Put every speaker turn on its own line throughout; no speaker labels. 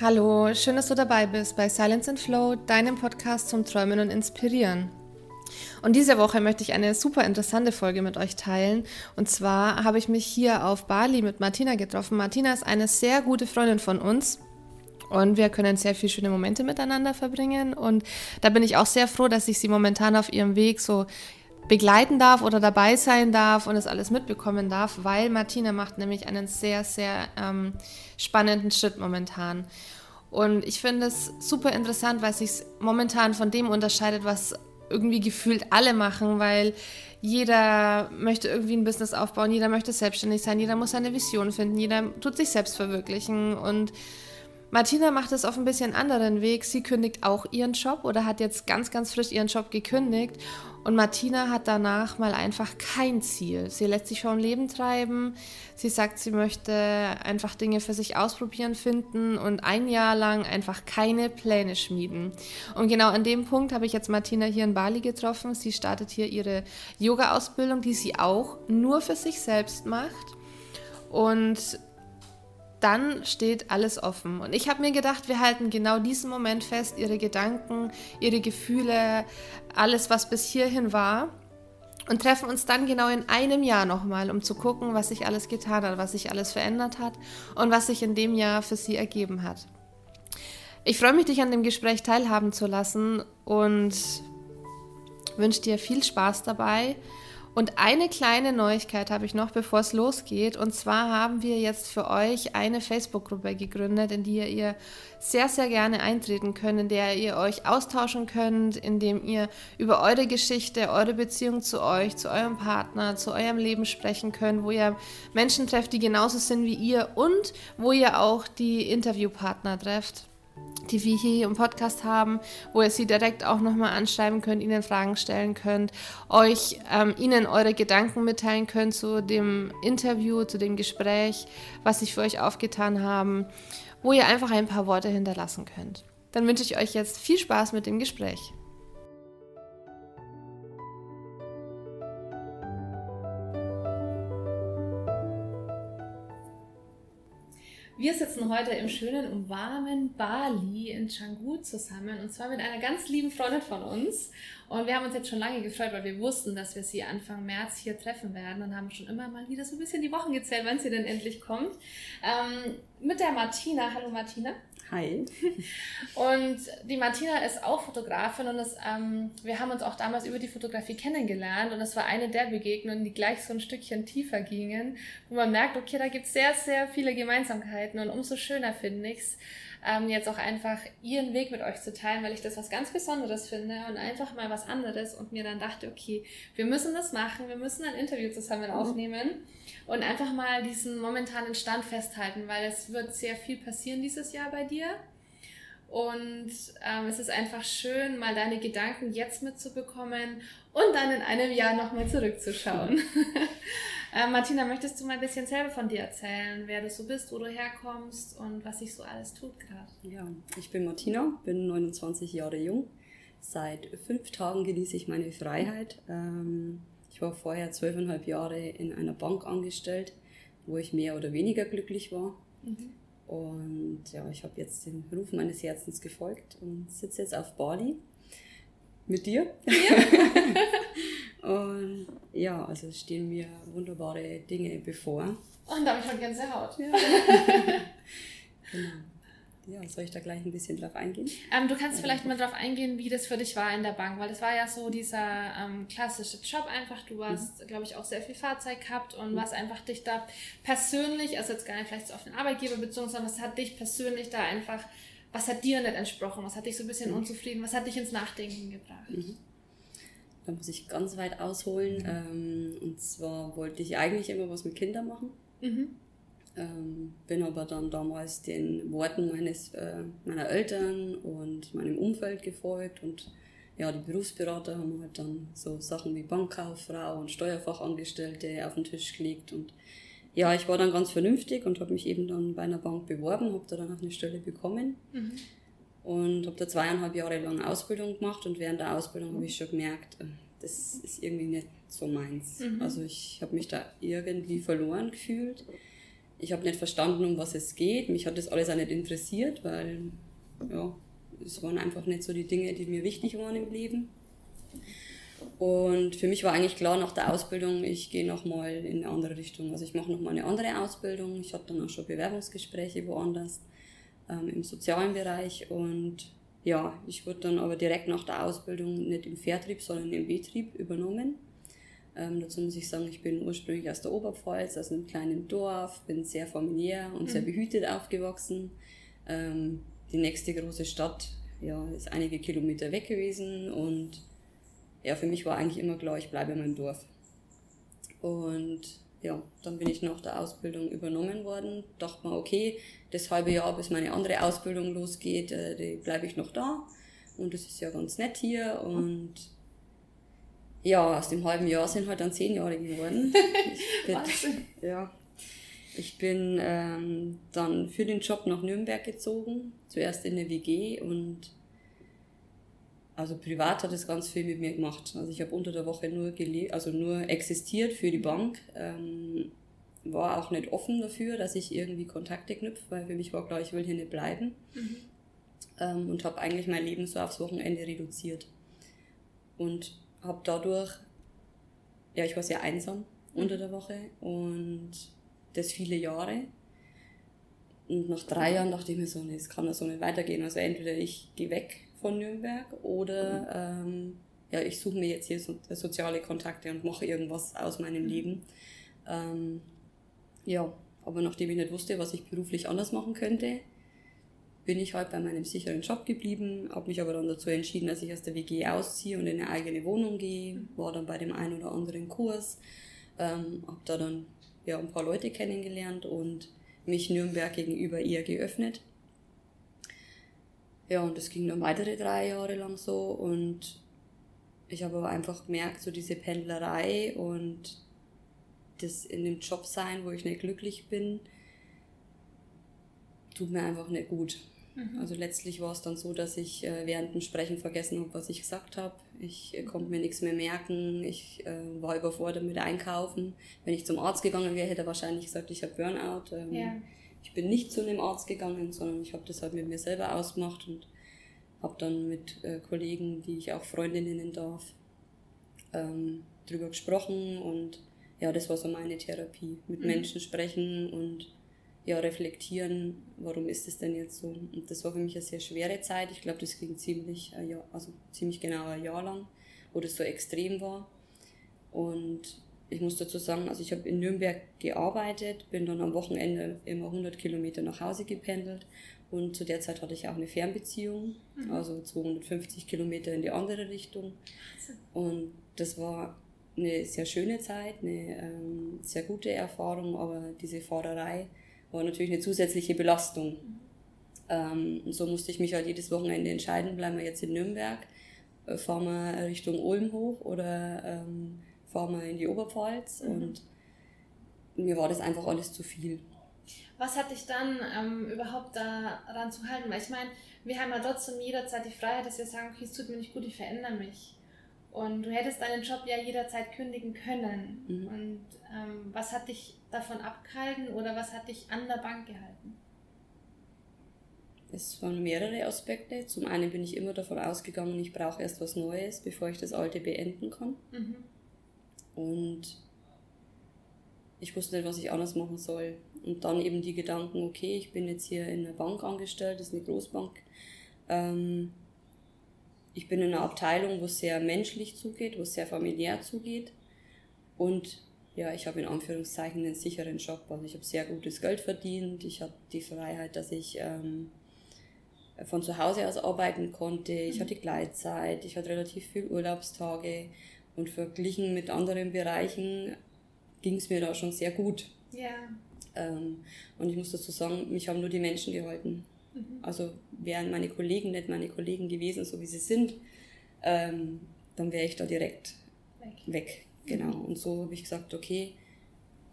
Hallo, schön, dass du dabei bist bei Silence and Flow, deinem Podcast zum Träumen und Inspirieren. Und diese Woche möchte ich eine super interessante Folge mit euch teilen. Und zwar habe ich mich hier auf Bali mit Martina getroffen. Martina ist eine sehr gute Freundin von uns. Und wir können sehr viele schöne Momente miteinander verbringen. Und da bin ich auch sehr froh, dass ich sie momentan auf ihrem Weg so begleiten darf oder dabei sein darf und es alles mitbekommen darf, weil Martina macht nämlich einen sehr, sehr ähm, spannenden Schritt momentan. Und ich finde es super interessant, weil es sich momentan von dem unterscheidet, was irgendwie gefühlt alle machen, weil jeder möchte irgendwie ein Business aufbauen, jeder möchte selbstständig sein, jeder muss seine Vision finden, jeder tut sich selbst verwirklichen und Martina macht es auf ein bisschen anderen Weg. Sie kündigt auch ihren Job oder hat jetzt ganz, ganz frisch ihren Job gekündigt. Und Martina hat danach mal einfach kein Ziel. Sie lässt sich schon Leben treiben. Sie sagt, sie möchte einfach Dinge für sich ausprobieren, finden und ein Jahr lang einfach keine Pläne schmieden. Und genau an dem Punkt habe ich jetzt Martina hier in Bali getroffen. Sie startet hier ihre Yoga-Ausbildung, die sie auch nur für sich selbst macht. Und dann steht alles offen. Und ich habe mir gedacht, wir halten genau diesen Moment fest, ihre Gedanken, ihre Gefühle, alles, was bis hierhin war. Und treffen uns dann genau in einem Jahr nochmal, um zu gucken, was sich alles getan hat, was sich alles verändert hat und was sich in dem Jahr für sie ergeben hat. Ich freue mich, dich an dem Gespräch teilhaben zu lassen und wünsche dir viel Spaß dabei und eine kleine Neuigkeit habe ich noch, bevor es losgeht. Und zwar haben wir jetzt für euch eine Facebook-Gruppe gegründet, in die ihr sehr, sehr gerne eintreten könnt, in der ihr euch austauschen könnt, in dem ihr über eure Geschichte, eure Beziehung zu euch, zu eurem Partner, zu eurem Leben sprechen könnt, wo ihr Menschen trefft, die genauso sind wie ihr und wo ihr auch die Interviewpartner trefft die wir hier im Podcast haben, wo ihr sie direkt auch nochmal anschreiben könnt, ihnen Fragen stellen könnt, euch ähm, ihnen eure Gedanken mitteilen könnt zu dem Interview, zu dem Gespräch, was sich für euch aufgetan haben, wo ihr einfach ein paar Worte hinterlassen könnt. Dann wünsche ich euch jetzt viel Spaß mit dem Gespräch. Wir sitzen heute im schönen und warmen Bali in Canggu zusammen und zwar mit einer ganz lieben Freundin von uns. Und wir haben uns jetzt schon lange gefreut, weil wir wussten, dass wir sie Anfang März hier treffen werden und haben schon immer mal wieder so ein bisschen die Wochen gezählt, wann sie denn endlich kommt. Ähm, mit der Martina. Hallo Martina.
Hi.
Und die Martina ist auch Fotografin und das, ähm, wir haben uns auch damals über die Fotografie kennengelernt und es war eine der Begegnungen, die gleich so ein Stückchen tiefer gingen, wo man merkt, okay, da gibt es sehr, sehr viele Gemeinsamkeiten und umso schöner finde ich es, ähm, jetzt auch einfach ihren Weg mit euch zu teilen, weil ich das was ganz Besonderes finde und einfach mal was anderes und mir dann dachte, okay, wir müssen das machen, wir müssen ein Interview zusammen mhm. aufnehmen und einfach mal diesen momentanen Stand festhalten, weil es wird sehr viel passieren dieses Jahr bei dir. Und ähm, es ist einfach schön, mal deine Gedanken jetzt mitzubekommen und dann in einem Jahr nochmal zurückzuschauen. äh, Martina, möchtest du mal ein bisschen selber von dir erzählen, wer du so bist, wo du herkommst und was sich so alles tut gerade?
Ja, ich bin Martina, bin 29 Jahre jung. Seit fünf Tagen genieße ich meine Freiheit. Ähm, ich war vorher zwölfeinhalb Jahre in einer Bank angestellt, wo ich mehr oder weniger glücklich war. Mhm. Und ja, ich habe jetzt den Ruf meines Herzens gefolgt und sitze jetzt auf Bali mit dir. Ja. und ja, also stehen mir wunderbare Dinge bevor.
Und da habe ich schon Gänsehaut. Ja.
genau. Ja, soll ich da gleich ein bisschen drauf eingehen?
Ähm, du kannst vielleicht mal drauf eingehen, wie das für dich war in der Bank, weil das war ja so dieser ähm, klassische Job einfach. Du hast, mhm. glaube ich, auch sehr viel Fahrzeug gehabt und mhm. was einfach dich da persönlich, also jetzt gar nicht vielleicht so auf den Arbeitgeber bezogen, sondern was hat dich persönlich da einfach, was hat dir nicht entsprochen, was hat dich so ein bisschen mhm. unzufrieden, was hat dich ins Nachdenken gebracht? Mhm.
Da muss ich ganz weit ausholen. Ähm, und zwar wollte ich eigentlich immer was mit Kindern machen. Mhm. Ähm, bin aber dann damals den Worten meines, äh, meiner Eltern und meinem Umfeld gefolgt und ja, die Berufsberater haben halt dann so Sachen wie Bankkauffrau und Steuerfachangestellte auf den Tisch gelegt und ja, ich war dann ganz vernünftig und habe mich eben dann bei einer Bank beworben, habe da dann auch eine Stelle bekommen mhm. Und habe da zweieinhalb Jahre lang Ausbildung gemacht und während der Ausbildung habe ich schon gemerkt, äh, das ist irgendwie nicht so meins. Mhm. Also ich habe mich da irgendwie verloren gefühlt ich habe nicht verstanden, um was es geht. Mich hat das alles auch nicht interessiert, weil ja, es waren einfach nicht so die Dinge, die mir wichtig waren im Leben. Und für mich war eigentlich klar nach der Ausbildung, ich gehe nochmal in eine andere Richtung. Also ich mache nochmal eine andere Ausbildung. Ich hatte dann auch schon Bewerbungsgespräche woanders ähm, im sozialen Bereich. Und ja, ich wurde dann aber direkt nach der Ausbildung nicht im Vertrieb, sondern im Betrieb übernommen. Ähm, dazu muss ich sagen, ich bin ursprünglich aus der Oberpfalz, aus einem kleinen Dorf, bin sehr familiär und mhm. sehr behütet aufgewachsen. Ähm, die nächste große Stadt ja, ist einige Kilometer weg gewesen und ja, für mich war eigentlich immer klar, ich bleibe in meinem Dorf. Und ja, dann bin ich nach der Ausbildung übernommen worden. Dachte mir, okay, das halbe Jahr, bis meine andere Ausbildung losgeht, äh, bleibe ich noch da. Und das ist ja ganz nett hier. Und ja, aus dem halben Jahr sind halt dann zehn Jahre geworden. Ich bin, ja, ich bin ähm, dann für den Job nach Nürnberg gezogen, zuerst in eine WG und also privat hat es ganz viel mit mir gemacht. Also ich habe unter der Woche nur gelebt, also nur existiert für die Bank. Ähm, war auch nicht offen dafür, dass ich irgendwie Kontakte knüpfe, weil für mich war klar, ich will hier nicht bleiben. Mhm. Ähm, und habe eigentlich mein Leben so aufs Wochenende reduziert. Und habe dadurch, ja, ich war sehr einsam unter der Woche und das viele Jahre. Und nach drei Jahren dachte ich mir so, nee, es kann ja so nicht weitergehen. Also entweder ich gehe weg von Nürnberg oder ähm, ja, ich suche mir jetzt hier so, soziale Kontakte und mache irgendwas aus meinem mhm. Leben. Ähm, ja, aber nachdem ich nicht wusste, was ich beruflich anders machen könnte, bin ich halt bei meinem sicheren Job geblieben, habe mich aber dann dazu entschieden, dass ich aus der WG ausziehe und in eine eigene Wohnung gehe, war dann bei dem einen oder anderen Kurs, ähm, habe da dann ja, ein paar Leute kennengelernt und mich Nürnberg gegenüber eher geöffnet. Ja, und das ging dann weitere drei Jahre lang so und ich habe aber einfach gemerkt, so diese Pendlerei und das in dem Job sein, wo ich nicht glücklich bin, tut mir einfach nicht gut. Mhm. Also letztlich war es dann so, dass ich äh, während dem Sprechen vergessen habe, was ich gesagt habe. Ich äh, konnte mir nichts mehr merken. Ich äh, war überfordert mit Einkaufen. Wenn ich zum Arzt gegangen wäre, hätte er wahrscheinlich gesagt, ich habe Burnout. Ähm, ja. Ich bin nicht zu einem Arzt gegangen, sondern ich habe das halt mit mir selber ausgemacht und habe dann mit äh, Kollegen, die ich auch Freundinnen nennen darf, ähm, drüber gesprochen und ja, das war so meine Therapie. Mit mhm. Menschen sprechen und ja, reflektieren, warum ist es denn jetzt so. Und das war für mich eine sehr schwere Zeit. Ich glaube, das ging ziemlich, äh, ja, also ziemlich genau ein Jahr lang, wo das so extrem war. Und ich muss dazu sagen, also ich habe in Nürnberg gearbeitet, bin dann am Wochenende immer 100 Kilometer nach Hause gependelt und zu der Zeit hatte ich auch eine Fernbeziehung, mhm. also 250 Kilometer in die andere Richtung. Und das war eine sehr schöne Zeit, eine ähm, sehr gute Erfahrung, aber diese Fahrerei war natürlich eine zusätzliche Belastung. Ähm, und so musste ich mich halt jedes Wochenende entscheiden, bleiben wir jetzt in Nürnberg, äh, fahren wir Richtung Ulm hoch oder ähm, fahren wir in die Oberpfalz. Mhm. Und mir war das einfach alles zu viel.
Was hat dich dann ähm, überhaupt daran zu halten? Weil ich meine, wir haben ja trotzdem jederzeit die Freiheit, dass wir sagen, okay, es tut mir nicht gut, ich verändere mich. Und du hättest deinen Job ja jederzeit kündigen können. Mhm. Und ähm, was hat dich davon abgehalten oder was hat dich an der Bank gehalten?
Es waren mehrere Aspekte. Zum einen bin ich immer davon ausgegangen, ich brauche erst was Neues, bevor ich das Alte beenden kann. Mhm. Und ich wusste nicht, was ich anders machen soll. Und dann eben die Gedanken, okay, ich bin jetzt hier in einer Bank angestellt, das ist eine Großbank. Ähm, ich bin in einer Abteilung, wo es sehr menschlich zugeht, wo es sehr familiär zugeht. Und ja, ich habe in Anführungszeichen einen sicheren Job. Also ich habe sehr gutes Geld verdient. Ich habe die Freiheit, dass ich ähm, von zu Hause aus arbeiten konnte. Ich mhm. hatte Gleitzeit. Ich hatte relativ viel Urlaubstage. Und verglichen mit anderen Bereichen ging es mir da schon sehr gut. Ja. Ähm, und ich muss dazu sagen, mich haben nur die Menschen gehalten. Mhm. Also wären meine Kollegen nicht meine Kollegen gewesen, so wie sie sind, ähm, dann wäre ich da direkt weg. weg. Genau. Und so habe ich gesagt, okay,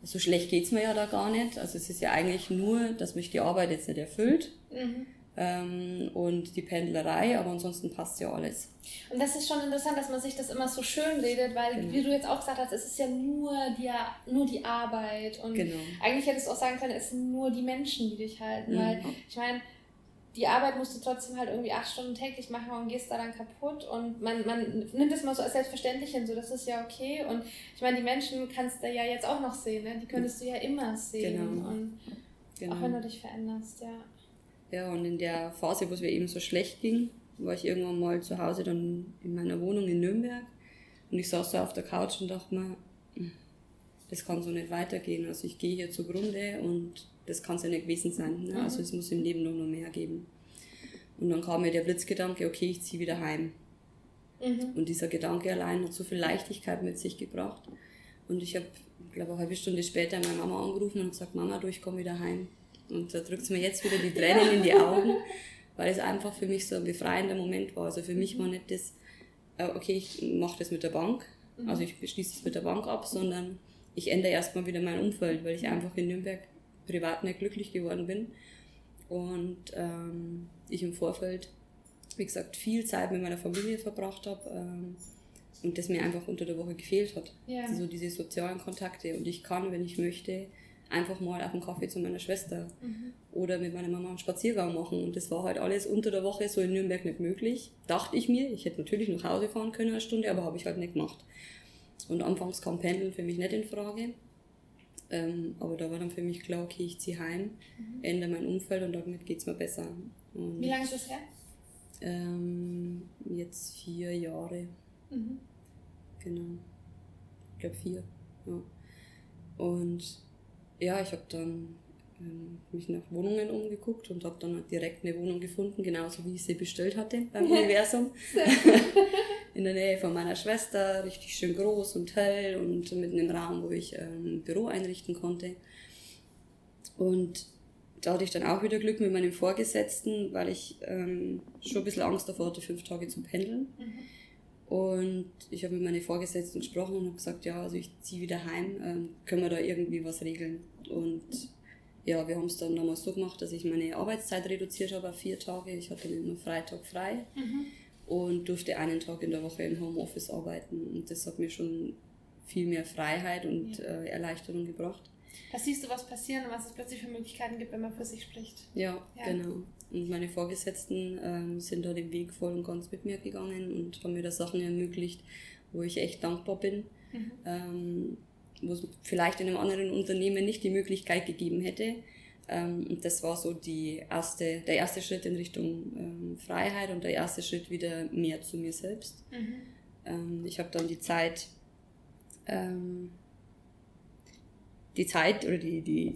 so schlecht geht es mir ja da gar nicht. Also es ist ja eigentlich nur, dass mich die Arbeit jetzt nicht erfüllt. Mhm. Ähm, und die Pendlerei, aber ansonsten passt ja alles.
Und das ist schon interessant, dass man sich das immer so schön redet, weil, genau. wie du jetzt auch gesagt hast, es ist ja nur die, nur die Arbeit. Und genau. eigentlich hättest du auch sagen können, es sind nur die Menschen, die dich halten. Mhm. Weil ich meine, die Arbeit musst du trotzdem halt irgendwie acht Stunden täglich machen und gehst da dann kaputt und man, man nimmt das mal so als selbstverständlich hin, so das ist ja okay und ich meine, die Menschen kannst du ja jetzt auch noch sehen, ne? die könntest du ja immer sehen genau. und genau. auch wenn du dich veränderst, ja.
Ja, und in der Phase, wo es mir eben so schlecht ging, war ich irgendwann mal zu Hause dann in meiner Wohnung in Nürnberg und ich saß so auf der Couch und dachte mir, hm, das kann so nicht weitergehen. Also ich gehe hier zugrunde und das kann es ja nicht gewesen sein. Ne? Also es muss im Leben noch, noch mehr geben. Und dann kam mir der Blitzgedanke, okay, ich ziehe wieder heim. Mhm. Und dieser Gedanke allein hat so viel Leichtigkeit mit sich gebracht. Und ich habe, glaube eine halbe Stunde später meine Mama angerufen und gesagt, Mama, du, ich komme wieder heim. Und da drückt es mir jetzt wieder die Tränen in die Augen, weil es einfach für mich so ein befreiender Moment war. Also für mich war nicht das, äh, okay, ich mache das mit der Bank, mhm. also ich beschließe es mit der Bank ab, sondern ich ändere erstmal wieder mein Umfeld, weil ich einfach in Nürnberg privat nicht glücklich geworden bin. Und ähm, ich im Vorfeld, wie gesagt, viel Zeit mit meiner Familie verbracht habe ähm, und das mir einfach unter der Woche gefehlt hat. Ja. Also diese sozialen Kontakte. Und ich kann, wenn ich möchte, einfach mal auf einen Kaffee zu meiner Schwester mhm. oder mit meiner Mama einen Spaziergang machen. Und das war halt alles unter der Woche so in Nürnberg nicht möglich. Dachte ich mir, ich hätte natürlich nach Hause fahren können eine Stunde, aber habe ich halt nicht gemacht. Und anfangs kam Pendeln für mich nicht in Frage. Ähm, aber da war dann für mich klar, okay, ich ziehe heim, mhm. ändere mein Umfeld und damit geht es mir besser.
Und, Wie lange ist das her?
Ähm, jetzt vier Jahre. Mhm. Genau. Ich glaube vier. Ja. Und ja, ich habe dann ähm, mich nach Wohnungen umgeguckt und habe dann direkt eine Wohnung gefunden, genauso wie ich sie bestellt hatte beim Universum. in der Nähe von meiner Schwester, richtig schön groß und hell und mit einem Raum, wo ich ein ähm, Büro einrichten konnte. Und da hatte ich dann auch wieder Glück mit meinem Vorgesetzten, weil ich ähm, schon ein bisschen Angst davor hatte, fünf Tage zu pendeln. Mhm. Und ich habe mit meinen Vorgesetzten gesprochen und habe gesagt, ja, also ich ziehe wieder heim, ähm, können wir da irgendwie was regeln. Und ja, wir haben es dann damals so gemacht, dass ich meine Arbeitszeit reduziert habe auf vier Tage. Ich hatte immer Freitag frei. Mhm und durfte einen Tag in der Woche im Homeoffice arbeiten. Und das hat mir schon viel mehr Freiheit und ja. äh, Erleichterung gebracht.
Da siehst du, was passieren und was es plötzlich für Möglichkeiten gibt, wenn man für sich spricht.
Ja, ja. genau. Und meine Vorgesetzten ähm, sind da den Weg voll und ganz mit mir gegangen und haben mir da Sachen ermöglicht, wo ich echt dankbar bin. Mhm. Ähm, wo es vielleicht in einem anderen Unternehmen nicht die Möglichkeit gegeben hätte. Ähm, und das war so die erste, der erste Schritt in Richtung ähm, Freiheit und der erste Schritt wieder mehr zu mir selbst. Mhm. Ähm, ich habe dann die Zeit, ähm, die Zeit oder die, die,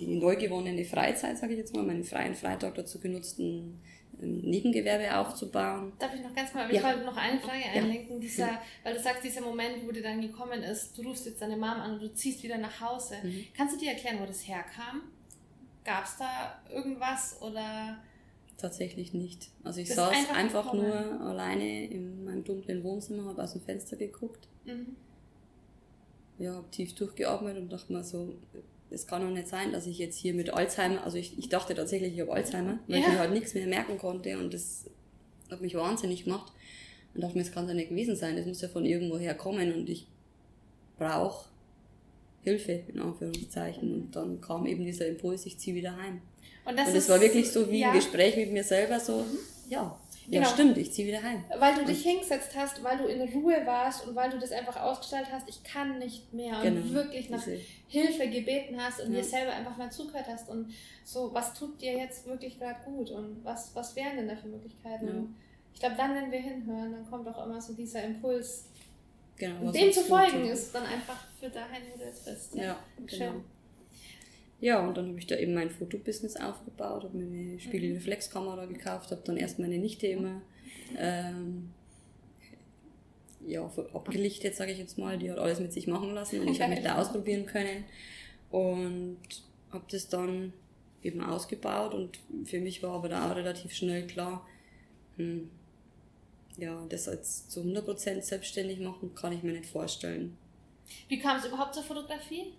die neu gewonnene Freizeit, sage ich jetzt mal, meinen freien Freitag dazu genutzt, ein, ein Nebengewerbe aufzubauen.
Darf ich noch ganz mal, ja. ich wollte noch eine Frage einlenken, ja. dieser, weil du sagst, dieser Moment, wo dir dann gekommen ist, du rufst jetzt deine Mom an und du ziehst wieder nach Hause. Mhm. Kannst du dir erklären, wo das herkam? Gab es da irgendwas oder?
Tatsächlich nicht. Also ich saß einfach, einfach nur alleine in meinem dunklen Wohnzimmer, habe aus dem Fenster geguckt. Mhm. Ja, habe tief durchgeatmet und dachte mir so, es kann doch nicht sein, dass ich jetzt hier mit Alzheimer, also ich, ich dachte tatsächlich, ich habe Alzheimer, weil ja. ich mir halt nichts mehr merken konnte und das hat mich wahnsinnig gemacht. Und dachte mir, es kann ja nicht gewesen sein, das muss ja von irgendwoher kommen und ich brauche Hilfe, in Anführungszeichen. Und dann kam eben dieser Impuls, ich ziehe wieder heim. Und das, und das ist, war wirklich so wie ja. ein Gespräch mit mir selber, so, ja, genau. ja stimmt, ich ziehe wieder heim.
Weil du dich hingesetzt hast, weil du in Ruhe warst und weil du das einfach ausgestellt hast, ich kann nicht mehr und genau. wirklich nach. Hilfe gebeten hast und ja. dir selber einfach mal zugehört hast und so, was tut dir jetzt wirklich gerade gut und was, was wären denn da für Möglichkeiten? Ja. Ich glaube, dann, wenn wir hinhören, dann kommt auch immer so dieser Impuls, Genau, und dem zu folgen ist dann einfach für dahin, wo du jetzt bist. Ja, ja genau.
Ja, und dann habe ich da eben mein Fotobusiness aufgebaut, habe mir eine Spiegelreflexkamera gekauft, habe dann erst meine Nichte immer ähm, ja, abgelichtet, sage ich jetzt mal. Die hat alles mit sich machen lassen und ich habe mich da ausprobieren können und habe das dann eben ausgebaut und für mich war aber da auch relativ schnell klar, hm, ja, das jetzt zu 100% selbstständig machen, kann ich mir nicht vorstellen.
Wie kam es überhaupt zur Fotografie?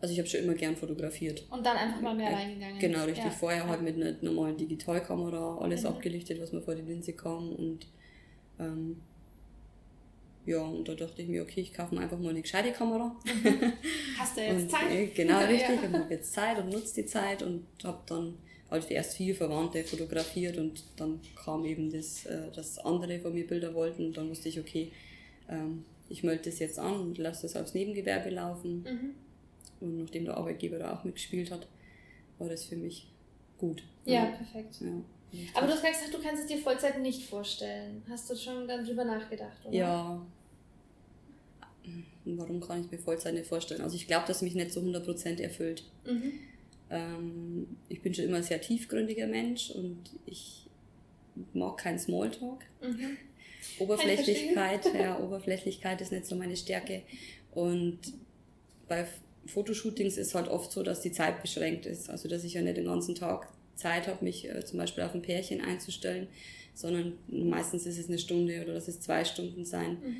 Also ich habe schon immer gern fotografiert.
Und dann einfach mal mehr reingegangen.
Genau, richtig. Ja. Vorher ja. halt mit einer normalen Digitalkamera alles mhm. abgelichtet, was mir vor die Linse kam. Und ähm, ja, und da dachte ich mir, okay, ich kaufe mir einfach mal eine gescheite Kamera.
Mhm. Hast du jetzt und, Zeit? Äh,
genau, richtig. ja. Und habe jetzt Zeit und nutze die Zeit und habe dann halt erst viel Verwandte fotografiert und dann kam eben das, äh, dass andere von mir Bilder wollten und dann wusste ich, okay, ähm, ich melde das jetzt an und lasse das aufs Nebengewerbe laufen. Mhm. Und nachdem der Arbeitgeber da auch mitgespielt hat, war das für mich gut.
Ja, ja. perfekt. Ja. Aber du hast gesagt, du kannst es dir Vollzeit nicht vorstellen. Hast du schon dann drüber nachgedacht, oder?
Ja. Warum kann ich mir Vollzeit nicht vorstellen? Also ich glaube, dass mich nicht so 100% erfüllt. Mhm. Ähm, ich bin schon immer ein sehr tiefgründiger Mensch und ich mag keinen Smalltalk. Mhm. Oberflächlichkeit, ja, Oberflächlichkeit ist nicht so meine Stärke. Und bei Fotoshootings ist halt oft so, dass die Zeit beschränkt ist. Also dass ich ja nicht den ganzen Tag Zeit habe, mich äh, zum Beispiel auf ein Pärchen einzustellen, sondern meistens ist es eine Stunde oder dass es zwei Stunden sein. Mhm.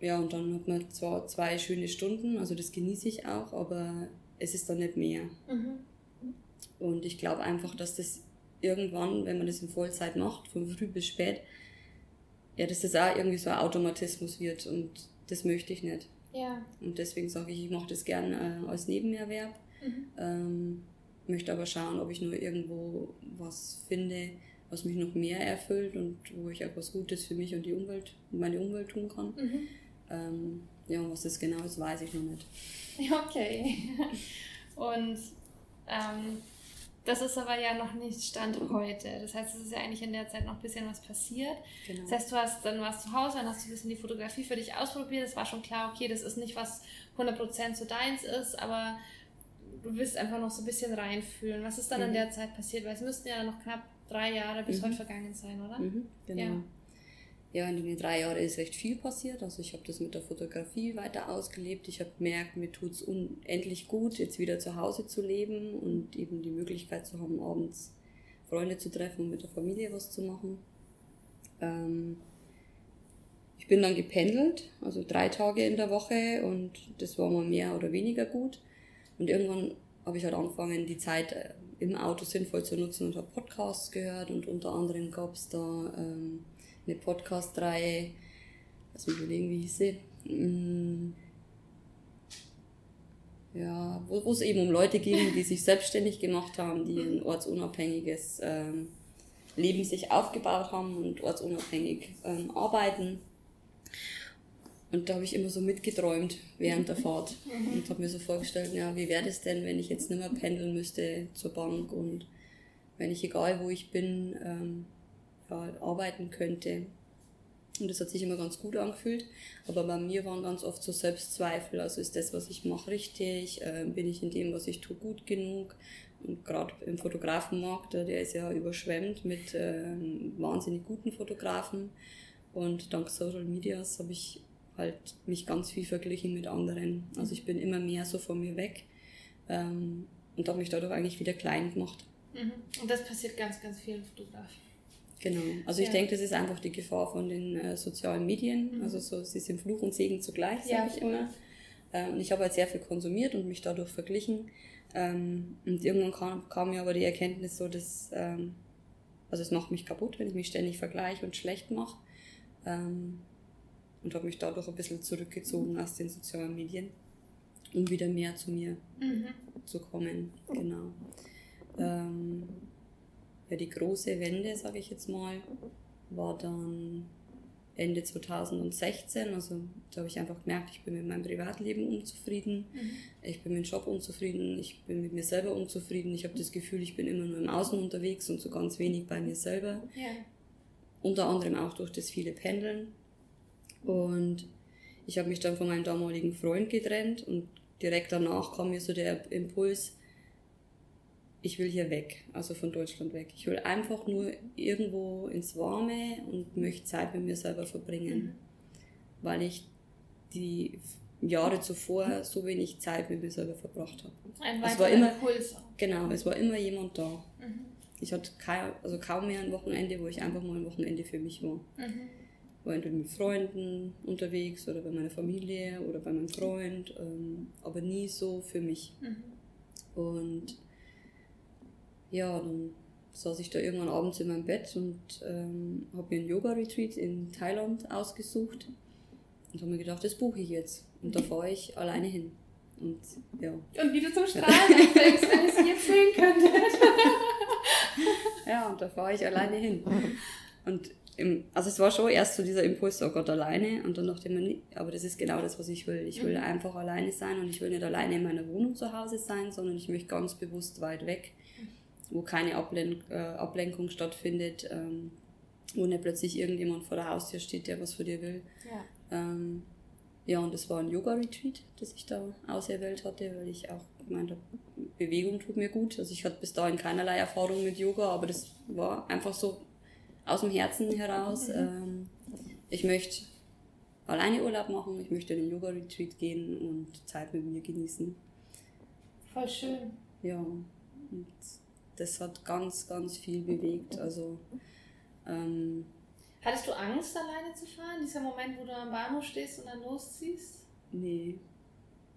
Ja, und dann hat man zwar zwei schöne Stunden, also das genieße ich auch, aber es ist dann nicht mehr. Mhm. Und ich glaube einfach, dass das irgendwann, wenn man das in Vollzeit macht, von früh bis spät, ja, dass das auch irgendwie so ein Automatismus wird und das möchte ich nicht.
Ja.
Und deswegen sage ich, ich mache das gerne äh, als Nebenerwerb. Mhm. Ähm, möchte aber schauen, ob ich nur irgendwo was finde, was mich noch mehr erfüllt und wo ich auch was Gutes für mich und die Umwelt, meine Umwelt tun kann. Mhm. Ähm, ja, und was das genau ist, weiß ich noch nicht.
Okay. Und ähm, das ist aber ja noch nicht Stand heute. Das heißt, es ist ja eigentlich in der Zeit noch ein bisschen was passiert. Genau. Das heißt, du hast dann warst zu Hause, dann hast du ein bisschen die Fotografie für dich ausprobiert. Es war schon klar, okay, das ist nicht was 100% so deins ist, aber du willst einfach noch so ein bisschen reinfühlen. Was ist dann mhm. in der Zeit passiert? Weil es müssten ja noch knapp drei Jahre bis mhm. heute vergangen sein, oder?
Mhm, genau. Ja ja, in den drei Jahren ist recht viel passiert. Also ich habe das mit der Fotografie weiter ausgelebt. Ich habe gemerkt, mir tut es unendlich gut, jetzt wieder zu Hause zu leben und eben die Möglichkeit zu haben, abends Freunde zu treffen und mit der Familie was zu machen. Ähm ich bin dann gependelt, also drei Tage in der Woche und das war mal mehr oder weniger gut. Und irgendwann habe ich halt angefangen, die Zeit äh, im Auto sinnvoll zu nutzen und habe Podcasts gehört und unter anderem gab es da... Ähm, eine Podcast-Reihe, lass mich überlegen, wie hieß sie? Mm. Ja, wo es eben um Leute ging, die sich selbstständig gemacht haben, die ein ortsunabhängiges ähm, Leben sich aufgebaut haben und ortsunabhängig ähm, arbeiten. Und da habe ich immer so mitgeträumt während der Fahrt und habe mir so vorgestellt, ja, wie wäre das denn, wenn ich jetzt nicht mehr pendeln müsste zur Bank und wenn ich egal wo ich bin, ähm, ja, arbeiten könnte. Und das hat sich immer ganz gut angefühlt. Aber bei mir waren ganz oft so Selbstzweifel. Also ist das, was ich mache, richtig? Äh, bin ich in dem, was ich tue, gut genug? Und gerade im Fotografenmarkt, äh, der ist ja überschwemmt mit äh, wahnsinnig guten Fotografen. Und dank Social Medias habe ich halt mich ganz viel verglichen mit anderen. Also ich bin immer mehr so von mir weg ähm, und habe mich dadurch eigentlich wieder klein gemacht.
Mhm. Und das passiert ganz, ganz vielen Fotografen.
Genau. Also ich denke, das ist einfach die Gefahr von den äh, sozialen Medien. Mhm. Also so, sie sind Fluch und Segen zugleich, sage ja, ich immer. Äh, und ich habe halt sehr viel konsumiert und mich dadurch verglichen. Ähm, und irgendwann kam, kam, mir aber die Erkenntnis so, dass ähm, also es macht mich kaputt, wenn ich mich ständig vergleiche und schlecht mache. Ähm, und habe mich dadurch ein bisschen zurückgezogen aus den sozialen Medien, um wieder mehr zu mir mhm. zu kommen. Genau. Ja, die große Wende, sage ich jetzt mal, war dann Ende 2016. Also da habe ich einfach gemerkt, ich bin mit meinem Privatleben unzufrieden, mhm. ich bin mit dem Job unzufrieden, ich bin mit mir selber unzufrieden. Ich habe das Gefühl, ich bin immer nur im Außen unterwegs und so ganz wenig bei mir selber.
Ja.
Unter anderem auch durch das viele Pendeln. Und ich habe mich dann von meinem damaligen Freund getrennt und direkt danach kam mir so der Impuls, ich will hier weg, also von Deutschland weg. Ich will einfach nur irgendwo ins Warme und möchte Zeit mit mir selber verbringen, mhm. weil ich die Jahre zuvor so wenig Zeit mit mir selber verbracht habe.
Ein es war immer, Impuls.
Genau, es war immer jemand da. Mhm. Ich hatte kaum, also kaum mehr ein Wochenende, wo ich einfach mal ein Wochenende für mich war. Mhm. war entweder mit Freunden unterwegs oder bei meiner Familie oder bei meinem Freund, ähm, aber nie so für mich. Mhm. Und ja, dann saß ich da irgendwann abends in meinem Bett und ähm, habe mir einen Yoga-Retreat in Thailand ausgesucht und habe mir gedacht, das buche ich jetzt. Und da fahre ich alleine hin. Und ja.
Und wie du zum Strahlen anfängst, wenn ich sie jetzt sehen könnte.
ja, und da fahre ich alleine hin. Und im, also es war schon erst so dieser Impuls, oh Gott, alleine. Und dann dachte ich mir, aber das ist genau das, was ich will. Ich will mhm. einfach alleine sein und ich will nicht alleine in meiner Wohnung zu Hause sein, sondern ich möchte ganz bewusst weit weg, wo keine Ablen äh, Ablenkung stattfindet, ähm, wo nicht plötzlich irgendjemand vor der Haustür steht, der was von dir will. Ja. Ähm, ja, und das war ein Yoga-Retreat, das ich da auserwählt hatte, weil ich auch gemeint habe, Bewegung tut mir gut. Also ich hatte bis dahin keinerlei Erfahrung mit Yoga, aber das war einfach so aus dem Herzen heraus. Mhm. Ähm, ich möchte alleine Urlaub machen, ich möchte in den Yoga-Retreat gehen und Zeit mit mir genießen.
Voll schön.
Ja, und das hat ganz, ganz viel bewegt. Also ähm,
Hattest du Angst, alleine zu fahren? Dieser Moment, wo du am Bahnhof stehst und dann losziehst?
Nee.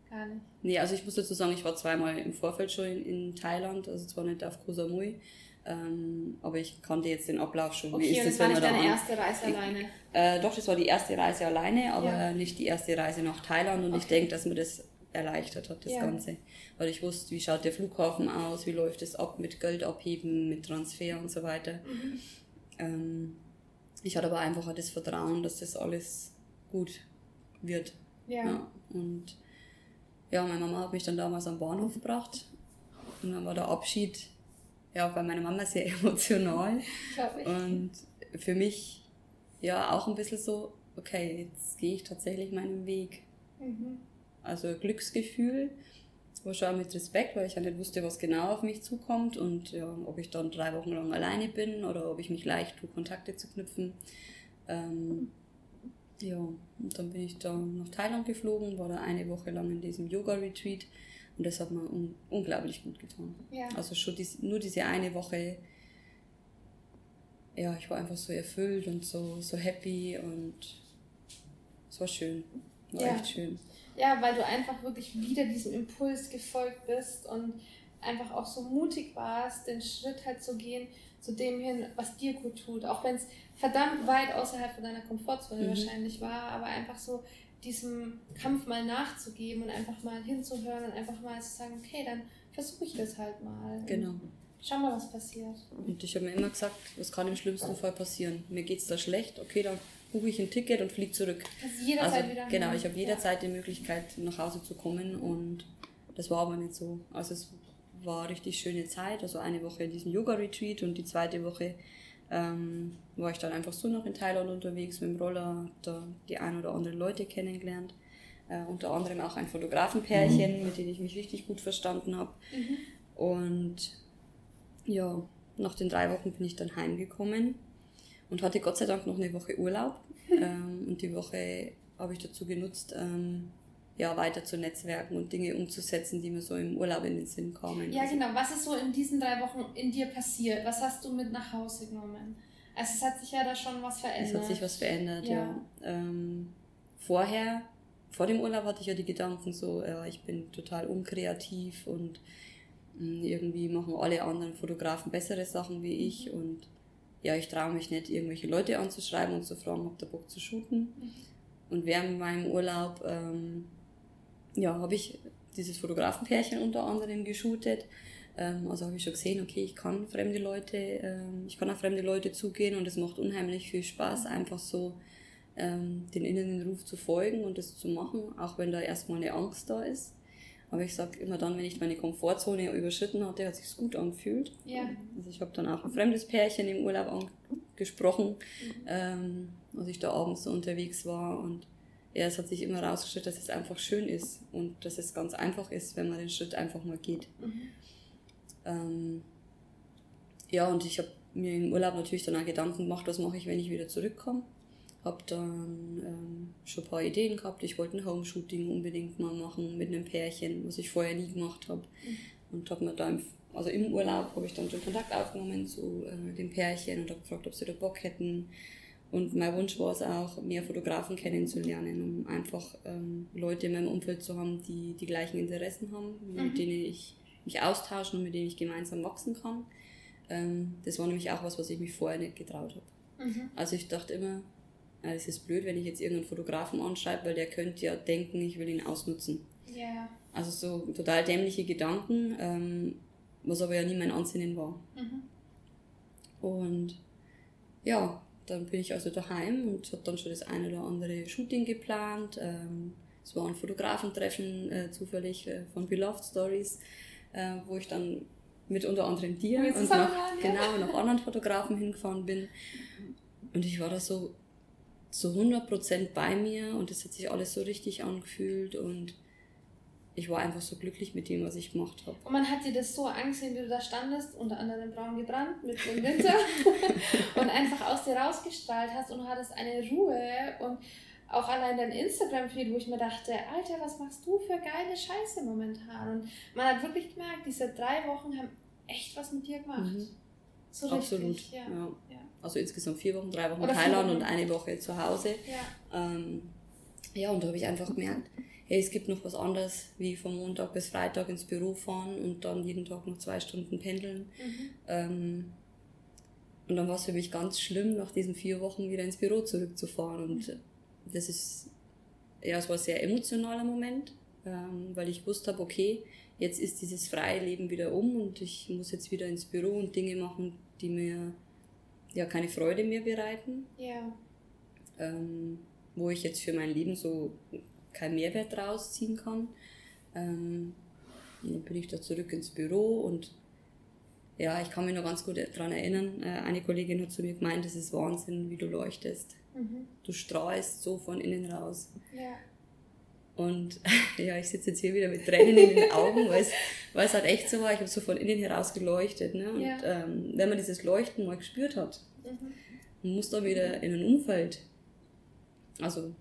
Gar nicht.
Nee, also ich muss dazu sagen, ich war zweimal im Vorfeld schon in, in Thailand, also zwar nicht auf Koh Samui, ähm, aber ich kannte jetzt den Ablauf schon.
Okay, Wie ist das, das war nicht deine erste Reise ich, alleine?
Äh, doch, das war die erste Reise alleine, aber ja. nicht die erste Reise nach Thailand und okay. ich denke, dass mir das erleichtert hat, das ja. Ganze. Weil ich wusste, wie schaut der Flughafen aus, wie läuft es ab mit Geld abheben, mit Transfer und so weiter. Mhm. Ähm, ich hatte aber einfach das Vertrauen, dass das alles gut wird. Ja. ja. Und ja, meine Mama hat mich dann damals am Bahnhof gebracht und dann war der Abschied ja bei meiner Mama sehr emotional. Ich. Und für mich ja auch ein bisschen so, okay, jetzt gehe ich tatsächlich meinen Weg. Mhm. Also Glücksgefühl, war schon mit Respekt, weil ich ja nicht wusste, was genau auf mich zukommt und ja, ob ich dann drei Wochen lang alleine bin oder ob ich mich leicht tue, Kontakte zu knüpfen. Ähm, ja, und dann bin ich da nach Thailand geflogen, war da eine Woche lang in diesem Yoga-Retreat und das hat mir un unglaublich gut getan. Ja. Also schon dies, nur diese eine Woche, ja, ich war einfach so erfüllt und so, so happy und es war schön. War ja. echt schön.
Ja, weil du einfach wirklich wieder diesem Impuls gefolgt bist und einfach auch so mutig warst, den Schritt halt zu gehen, zu dem hin, was dir gut tut. Auch wenn es verdammt weit außerhalb von deiner Komfortzone mhm. wahrscheinlich war, aber einfach so diesem Kampf mal nachzugeben und einfach mal hinzuhören und einfach mal zu sagen, okay, dann versuche ich das halt mal.
Genau.
Schau mal, was passiert.
Und ich habe mir immer gesagt, was kann im schlimmsten Fall passieren? Mir geht es da schlecht, okay, dann buche ich ein Ticket und fliege zurück.
Also jederzeit also, wieder.
Genau, ich habe jederzeit ja. die Möglichkeit, nach Hause zu kommen und das war aber nicht so. Also es war eine richtig schöne Zeit, also eine Woche in diesem Yoga-Retreat und die zweite Woche ähm, war ich dann einfach so noch in Thailand unterwegs mit dem Roller, da die ein oder andere Leute kennengelernt. Äh, unter anderem auch ein Fotografenpärchen, mhm. mit dem ich mich richtig gut verstanden habe. Mhm. Und ja, nach den drei Wochen bin ich dann heimgekommen und hatte Gott sei Dank noch eine Woche Urlaub. ähm, und die Woche habe ich dazu genutzt, ähm, ja, weiter zu netzwerken und Dinge umzusetzen, die mir so im Urlaub in den Sinn kommen.
Ja, genau. Was ist so in diesen drei Wochen in dir passiert? Was hast du mit nach Hause genommen? Also es hat sich ja da schon was verändert.
Es hat sich was verändert, ja. ja. Ähm, vorher, vor dem Urlaub hatte ich ja die Gedanken so, ja, ich bin total unkreativ und mh, hm, irgendwie machen alle anderen Fotografen bessere Sachen wie ich mhm. und ja, ich traue mich nicht, irgendwelche Leute anzuschreiben und zu fragen, ob der Bock zu shooten. Mhm. Und während meinem Urlaub, ähm, ja, habe ich dieses Fotografenpärchen unter anderem geshootet. Ähm, also habe ich schon gesehen, okay, ich kann fremde Leute, ähm, ich kann auf fremde Leute zugehen und es macht unheimlich viel Spaß, einfach so ähm, den inneren Ruf zu folgen und das zu machen, auch wenn da erstmal eine Angst da ist. Aber ich sage immer dann, wenn ich meine Komfortzone überschritten hatte, hat sich gut angefühlt. Ja. Also ich habe dann auch ein fremdes Pärchen im Urlaub angesprochen, mhm. ähm, als ich da abends so unterwegs war. Und ja, es hat sich immer herausgestellt, dass es einfach schön ist und dass es ganz einfach ist, wenn man den Schritt einfach mal geht. Mhm. Ähm, ja, und ich habe mir im Urlaub natürlich dann auch Gedanken gemacht, was mache ich, wenn ich wieder zurückkomme habe dann ähm, schon ein paar Ideen gehabt. Ich wollte ein Home-Shooting unbedingt mal machen mit einem Pärchen, was ich vorher nie gemacht habe. Mhm. Und habe mir da im, also im Urlaub habe ich dann schon Kontakt aufgenommen zu äh, dem Pärchen und habe gefragt, ob sie da Bock hätten. Und mein Wunsch war es auch, mehr Fotografen kennenzulernen, um einfach ähm, Leute in meinem Umfeld zu haben, die die gleichen Interessen haben, mhm. mit denen ich mich austauschen und mit denen ich gemeinsam wachsen kann. Ähm, das war nämlich auch was, was ich mich vorher nicht getraut habe. Mhm. Also ich dachte immer, es ist blöd, wenn ich jetzt irgendeinen Fotografen anschreibe, weil der könnte ja denken, ich will ihn ausnutzen. Yeah. Also so total dämliche Gedanken, ähm, was aber ja nie mein Ansinnen war. Mhm. Und ja, dann bin ich also daheim und habe dann schon das eine oder andere Shooting geplant. Ähm, es war ein Fotografentreffen äh, zufällig äh, von Beloved Stories, äh, wo ich dann mit unter anderem dir und noch, ja. genau, noch anderen Fotografen hingefahren bin. Und ich war da so zu 100% bei mir und es hat sich alles so richtig angefühlt und ich war einfach so glücklich mit dem, was ich gemacht habe.
Und man hat dir das so angesehen, wie du da standest, unter anderem braun gebrannt, mit dem Winter und einfach aus dir rausgestrahlt hast und du hattest eine Ruhe und auch allein dein Instagram-Feed, wo ich mir dachte, Alter, was machst du für geile Scheiße momentan? Und man hat wirklich gemerkt, diese drei Wochen haben echt was mit dir gemacht. Mhm. So
Absolut, richtig, ja. ja. ja. Also insgesamt vier Wochen, drei Wochen in Thailand und eine Woche zu Hause. Ja, ähm, ja und da habe ich einfach gemerkt, hey, es gibt noch was anderes, wie von Montag bis Freitag ins Büro fahren und dann jeden Tag noch zwei Stunden pendeln. Mhm. Ähm, und dann war es für mich ganz schlimm, nach diesen vier Wochen wieder ins Büro zurückzufahren. Und mhm. das ist, ja, es war ein sehr emotionaler Moment, ähm, weil ich wusste habe, okay, jetzt ist dieses freie Leben wieder um und ich muss jetzt wieder ins Büro und Dinge machen, die mir ja keine Freude mehr bereiten. Ja. Ähm, wo ich jetzt für mein Leben so keinen Mehrwert rausziehen kann. Ähm, dann bin ich da zurück ins Büro und ja, ich kann mich noch ganz gut daran erinnern, äh, eine Kollegin hat zu mir gemeint, das ist Wahnsinn, wie du leuchtest. Mhm. Du strahlst so von innen raus. Ja. Und ja, ich sitze jetzt hier wieder mit Tränen in den Augen, weil es, weil es halt echt so war, ich habe so von innen heraus geleuchtet. Ne? Und ja. ähm, wenn man dieses Leuchten mal gespürt hat, mhm. man muss da wieder in ein Umfeld, also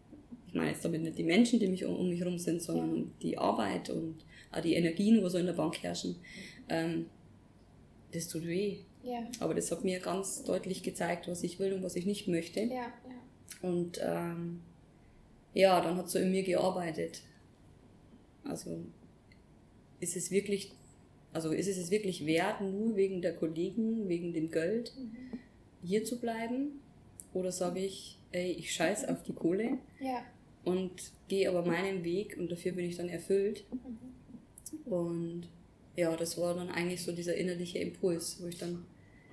ich meine jetzt damit nicht die Menschen, die mich um, um mich herum sind, sondern ja. die Arbeit und auch die Energien, wo so in der Bank herrschen, ähm, das tut weh. Ja. Aber das hat mir ganz deutlich gezeigt, was ich will und was ich nicht möchte. Ja, ja. Und ähm, ja, dann hat so in mir gearbeitet. Also ist es wirklich, also ist es es wirklich wert, nur wegen der Kollegen, wegen dem Geld hier zu bleiben? Oder sage ich, ey, ich scheiß auf die Kohle ja. und gehe aber meinen Weg und dafür bin ich dann erfüllt. Mhm. Und ja, das war dann eigentlich so dieser innerliche Impuls, wo ich dann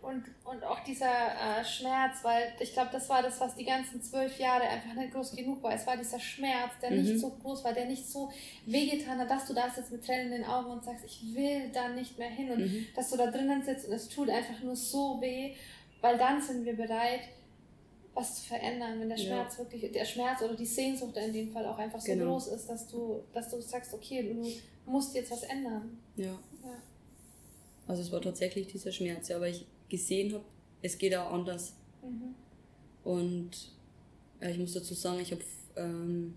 und, und auch dieser äh, Schmerz, weil ich glaube, das war das, was die ganzen zwölf Jahre einfach nicht groß genug war. Es war dieser Schmerz, der mhm. nicht so groß war, der nicht so wehgetan hat, dass du da sitzt mit Tränen in den Augen und sagst, ich will da nicht mehr hin. Und mhm. dass du da drinnen sitzt und es tut einfach nur so weh, weil dann sind wir bereit, was zu verändern, wenn der Schmerz ja. wirklich, der Schmerz oder die Sehnsucht in dem Fall auch einfach so genau. groß ist, dass du, dass du sagst, okay, du musst jetzt was ändern. Ja. ja.
Also es war tatsächlich dieser Schmerz, ja, aber ich gesehen habe, es geht auch anders. Mhm. Und äh, ich muss dazu sagen, ich habe, ähm,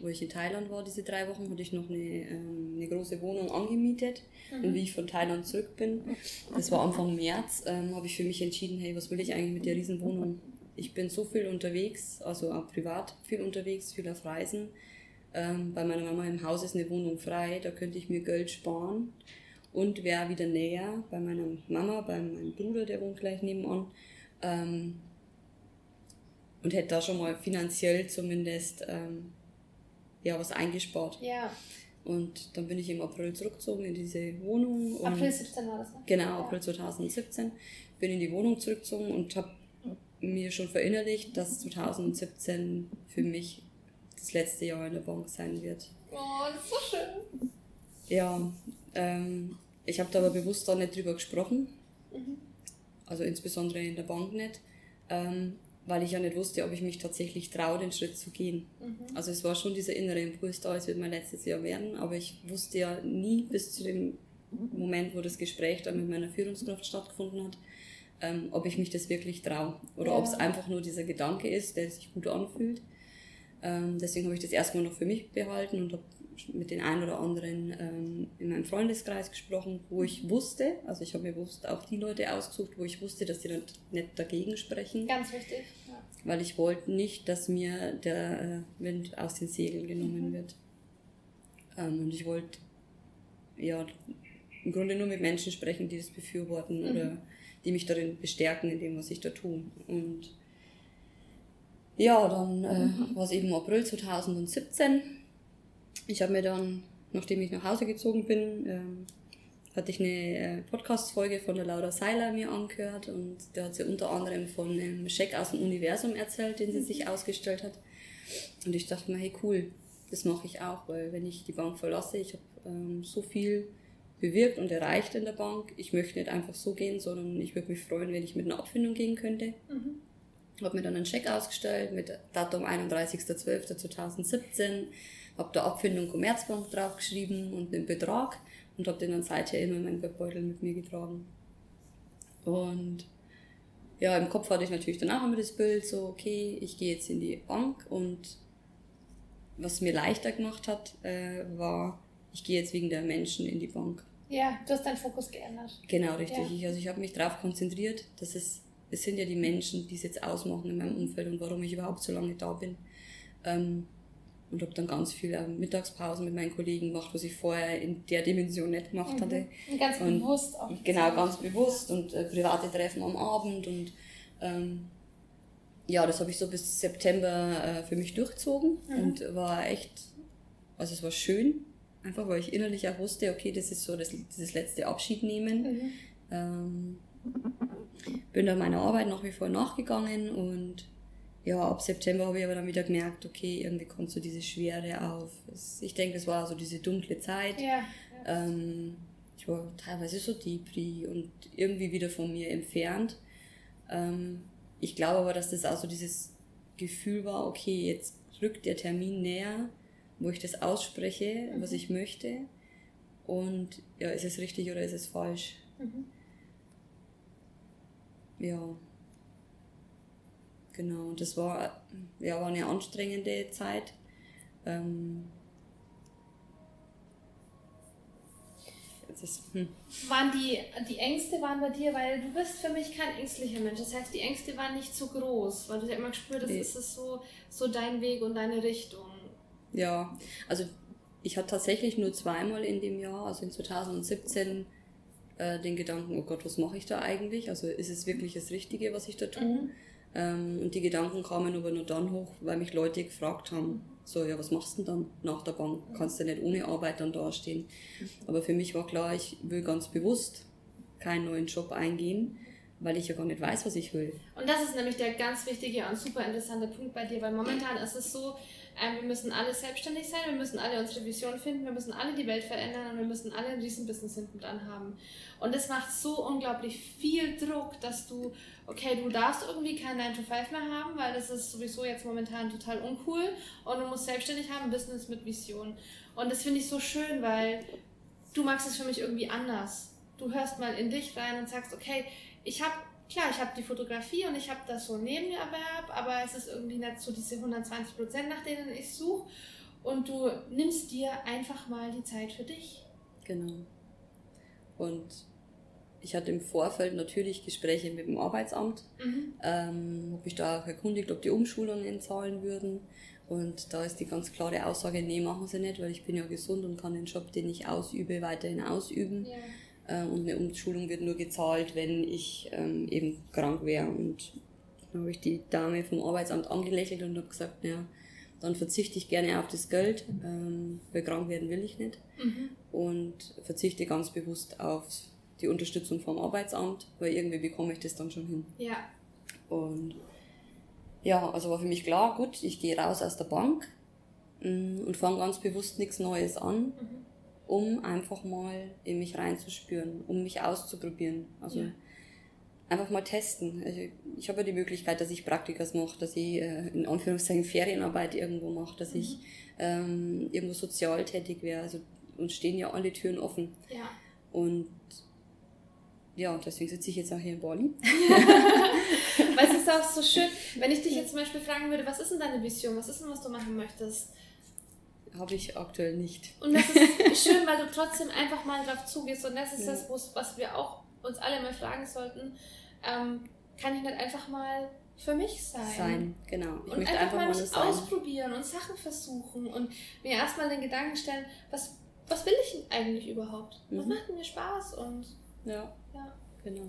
wo ich in Thailand war, diese drei Wochen, hatte ich noch eine, ähm, eine große Wohnung angemietet. Mhm. Und wie ich von Thailand zurück bin, das war Anfang März, ähm, habe ich für mich entschieden, hey, was will ich eigentlich mit der Riesenwohnung? Ich bin so viel unterwegs, also auch privat viel unterwegs, viel auf Reisen. Ähm, bei meiner Mama im Haus ist eine Wohnung frei, da könnte ich mir Geld sparen und wäre wieder näher bei meiner Mama, bei meinem Bruder, der wohnt gleich nebenan. Ähm, und hätte da schon mal finanziell zumindest ähm, ja, was eingespart. Ja. Und dann bin ich im April zurückgezogen in diese Wohnung. April 17 war das, ne? Genau, April 2017. Bin in die Wohnung zurückgezogen und habe mir schon verinnerlicht, dass 2017 für mich das letzte Jahr in der Bank sein wird.
Oh, das ist so schön.
Ja, ähm, ich habe da aber bewusst da nicht drüber gesprochen. Mhm. Also insbesondere in der Bank nicht. Ähm, weil ich ja nicht wusste, ob ich mich tatsächlich traue, den Schritt zu gehen. Mhm. Also es war schon dieser innere Impuls da, es wird mein letztes Jahr werden, aber ich wusste ja nie bis zu dem Moment, wo das Gespräch dann mit meiner Führungskraft stattgefunden hat, ähm, ob ich mich das wirklich traue oder ja. ob es einfach nur dieser Gedanke ist, der sich gut anfühlt. Ähm, deswegen habe ich das erstmal noch für mich behalten und habe mit den ein oder anderen ähm, in meinem Freundeskreis gesprochen, wo ich wusste, also ich habe mir bewusst auch die Leute ausgesucht, wo ich wusste, dass die dann nicht dagegen sprechen.
Ganz wichtig. Ja.
weil ich wollte nicht, dass mir der äh, Wind aus den Segeln genommen mhm. wird. Ähm, und ich wollte ja im Grunde nur mit Menschen sprechen, die das befürworten mhm. oder die mich darin bestärken in dem, was ich da tue. Und ja, dann äh, mhm. war es eben April 2017. Ich habe mir dann, nachdem ich nach Hause gezogen bin, ähm, hatte ich eine äh, Podcast-Folge von der Laura Seiler mir angehört und da hat sie unter anderem von einem Scheck aus dem Universum erzählt, den sie sich mhm. ausgestellt hat. Und ich dachte mir, hey cool, das mache ich auch, weil wenn ich die Bank verlasse, ich habe ähm, so viel bewirkt und erreicht in der Bank. Ich möchte nicht einfach so gehen, sondern ich würde mich freuen, wenn ich mit einer Abfindung gehen könnte. Mhm. Habe mir dann einen Scheck ausgestellt mit Datum 31.12.2017, habe da Abfindung Commerzbank draufgeschrieben und den Betrag und habe den dann seither immer in meinen Geldbeutel mit mir getragen. Und ja, im Kopf hatte ich natürlich dann auch immer das Bild, so, okay, ich gehe jetzt in die Bank und was mir leichter gemacht hat, äh, war, ich gehe jetzt wegen der Menschen in die Bank.
Ja, du hast deinen Fokus geändert.
Genau, richtig. Ja. Ich, also ich habe mich darauf konzentriert, dass es, es sind ja die Menschen, die es jetzt ausmachen in meinem Umfeld und warum ich überhaupt so lange da bin. Ähm, und habe dann ganz viele Mittagspausen mit meinen Kollegen gemacht, was ich vorher in der Dimension nicht gemacht mhm. hatte.
Und ganz und bewusst auch.
Genau, ganz bewusst und äh, private Treffen am Abend und ähm, ja, das habe ich so bis September äh, für mich durchzogen mhm. und war echt, also es war schön, einfach weil ich innerlich auch wusste, okay, das ist so das, dieses letzte Abschied nehmen. Mhm. Ähm, bin da meiner Arbeit nach wie vor nachgegangen und ja, ab September habe ich aber dann wieder gemerkt, okay, irgendwie kommt so diese Schwere auf. Ich denke, das war so diese dunkle Zeit. Ja, ja. Ähm, ich war teilweise so Depri und irgendwie wieder von mir entfernt. Ähm, ich glaube aber, dass das auch so dieses Gefühl war, okay, jetzt rückt der Termin näher, wo ich das ausspreche, mhm. was ich möchte. Und ja, ist es richtig oder ist es falsch? Mhm. Ja. Genau, und das war, ja, war eine anstrengende Zeit. Ähm,
das, hm. Waren die, die Ängste waren bei dir, weil du bist für mich kein ängstlicher Mensch. Das heißt, die Ängste waren nicht so groß, weil du ja immer gespürt hast, nee. ist es so, so dein Weg und deine Richtung.
Ja, also ich hatte tatsächlich nur zweimal in dem Jahr, also in 2017, äh, den Gedanken, oh Gott, was mache ich da eigentlich? Also ist es wirklich das Richtige, was ich da tue? Mhm. Ähm, und die Gedanken kamen aber nur dann hoch, weil mich Leute gefragt haben, so, ja, was machst du denn dann nach der Bank? Kannst du nicht ohne Arbeit dann dastehen? Aber für mich war klar, ich will ganz bewusst keinen neuen Job eingehen, weil ich ja gar nicht weiß, was ich will.
Und das ist nämlich der ganz wichtige und super interessante Punkt bei dir, weil momentan ist es so, ähm, wir müssen alle selbstständig sein, wir müssen alle unsere Vision finden, wir müssen alle die Welt verändern und wir müssen alle ein Riesenbusiness hinten dran haben. Und das macht so unglaublich viel Druck, dass du, okay, du darfst irgendwie kein 9 to 5 mehr haben, weil das ist sowieso jetzt momentan total uncool und du musst selbstständig haben, Business mit Vision. Und das finde ich so schön, weil du magst es für mich irgendwie anders. Du hörst mal in dich rein und sagst, okay, ich habe klar, ich habe die Fotografie und ich habe das so Nebenerwerb, aber es ist irgendwie nicht so diese 120 Prozent, nach denen ich suche. Und du nimmst dir einfach mal die Zeit für dich.
Genau. Und ich hatte im Vorfeld natürlich Gespräche mit dem Arbeitsamt, mhm. ähm, habe mich da auch erkundigt, ob die Umschulungen zahlen würden. Und da ist die ganz klare Aussage, nee, machen sie nicht, weil ich bin ja gesund und kann den Job, den ich ausübe, weiterhin ausüben. Ja. Ähm, und eine Umschulung wird nur gezahlt, wenn ich ähm, eben krank wäre. Und dann habe ich die Dame vom Arbeitsamt angelächelt und habe gesagt, ja, dann verzichte ich gerne auf das Geld, ähm, weil krank werden will ich nicht. Mhm. Und verzichte ganz bewusst auf die Unterstützung vom Arbeitsamt, weil irgendwie bekomme ich das dann schon hin.
Ja.
Und ja, also war für mich klar, gut, ich gehe raus aus der Bank mm, und fange ganz bewusst nichts Neues an. Mhm um einfach mal in mich reinzuspüren, um mich auszuprobieren. Also ja. einfach mal testen. Also ich habe ja die Möglichkeit, dass ich Praktikas mache, dass ich äh, in Anführungszeichen Ferienarbeit irgendwo mache, dass mhm. ich ähm, irgendwo sozial tätig wäre. Also uns stehen ja alle Türen offen.
Ja.
Und ja, deswegen sitze ich jetzt auch hier in Bali.
Weil es ist auch so schön, wenn ich dich jetzt zum Beispiel fragen würde, was ist denn deine Vision, was ist denn, was du machen möchtest?
Habe ich aktuell nicht.
Und das ist schön, weil du trotzdem einfach mal drauf zugehst. Und das ist ja. das, was wir auch uns alle mal fragen sollten. Ähm, kann ich nicht einfach mal für mich sein.
Sein, genau.
Ich und möchte einfach, einfach mal was ausprobieren und Sachen versuchen und mir erstmal den Gedanken stellen, was, was will ich eigentlich überhaupt? Mhm. Was macht mir Spaß? Und
ja, ja, genau.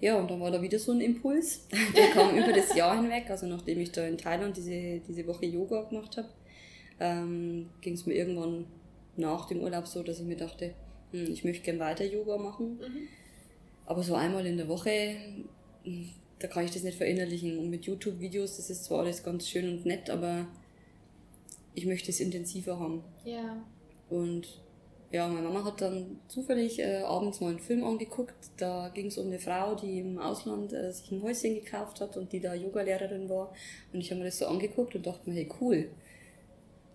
Ja, und dann war da wieder so ein Impuls. Der kam über das Jahr hinweg, also nachdem ich da in Thailand diese, diese Woche Yoga gemacht habe, ähm, ging es mir irgendwann nach dem Urlaub so, dass ich mir dachte, hm, ich möchte gerne weiter Yoga machen. Mhm. Aber so einmal in der Woche, da kann ich das nicht verinnerlichen. Und mit YouTube-Videos, das ist zwar alles ganz schön und nett, aber ich möchte es intensiver haben.
Ja.
Und ja, meine Mama hat dann zufällig äh, abends mal einen Film angeguckt. Da ging es um eine Frau, die im Ausland äh, sich ein Häuschen gekauft hat und die da Yogalehrerin war. Und ich habe mir das so angeguckt und dachte mir, hey, cool,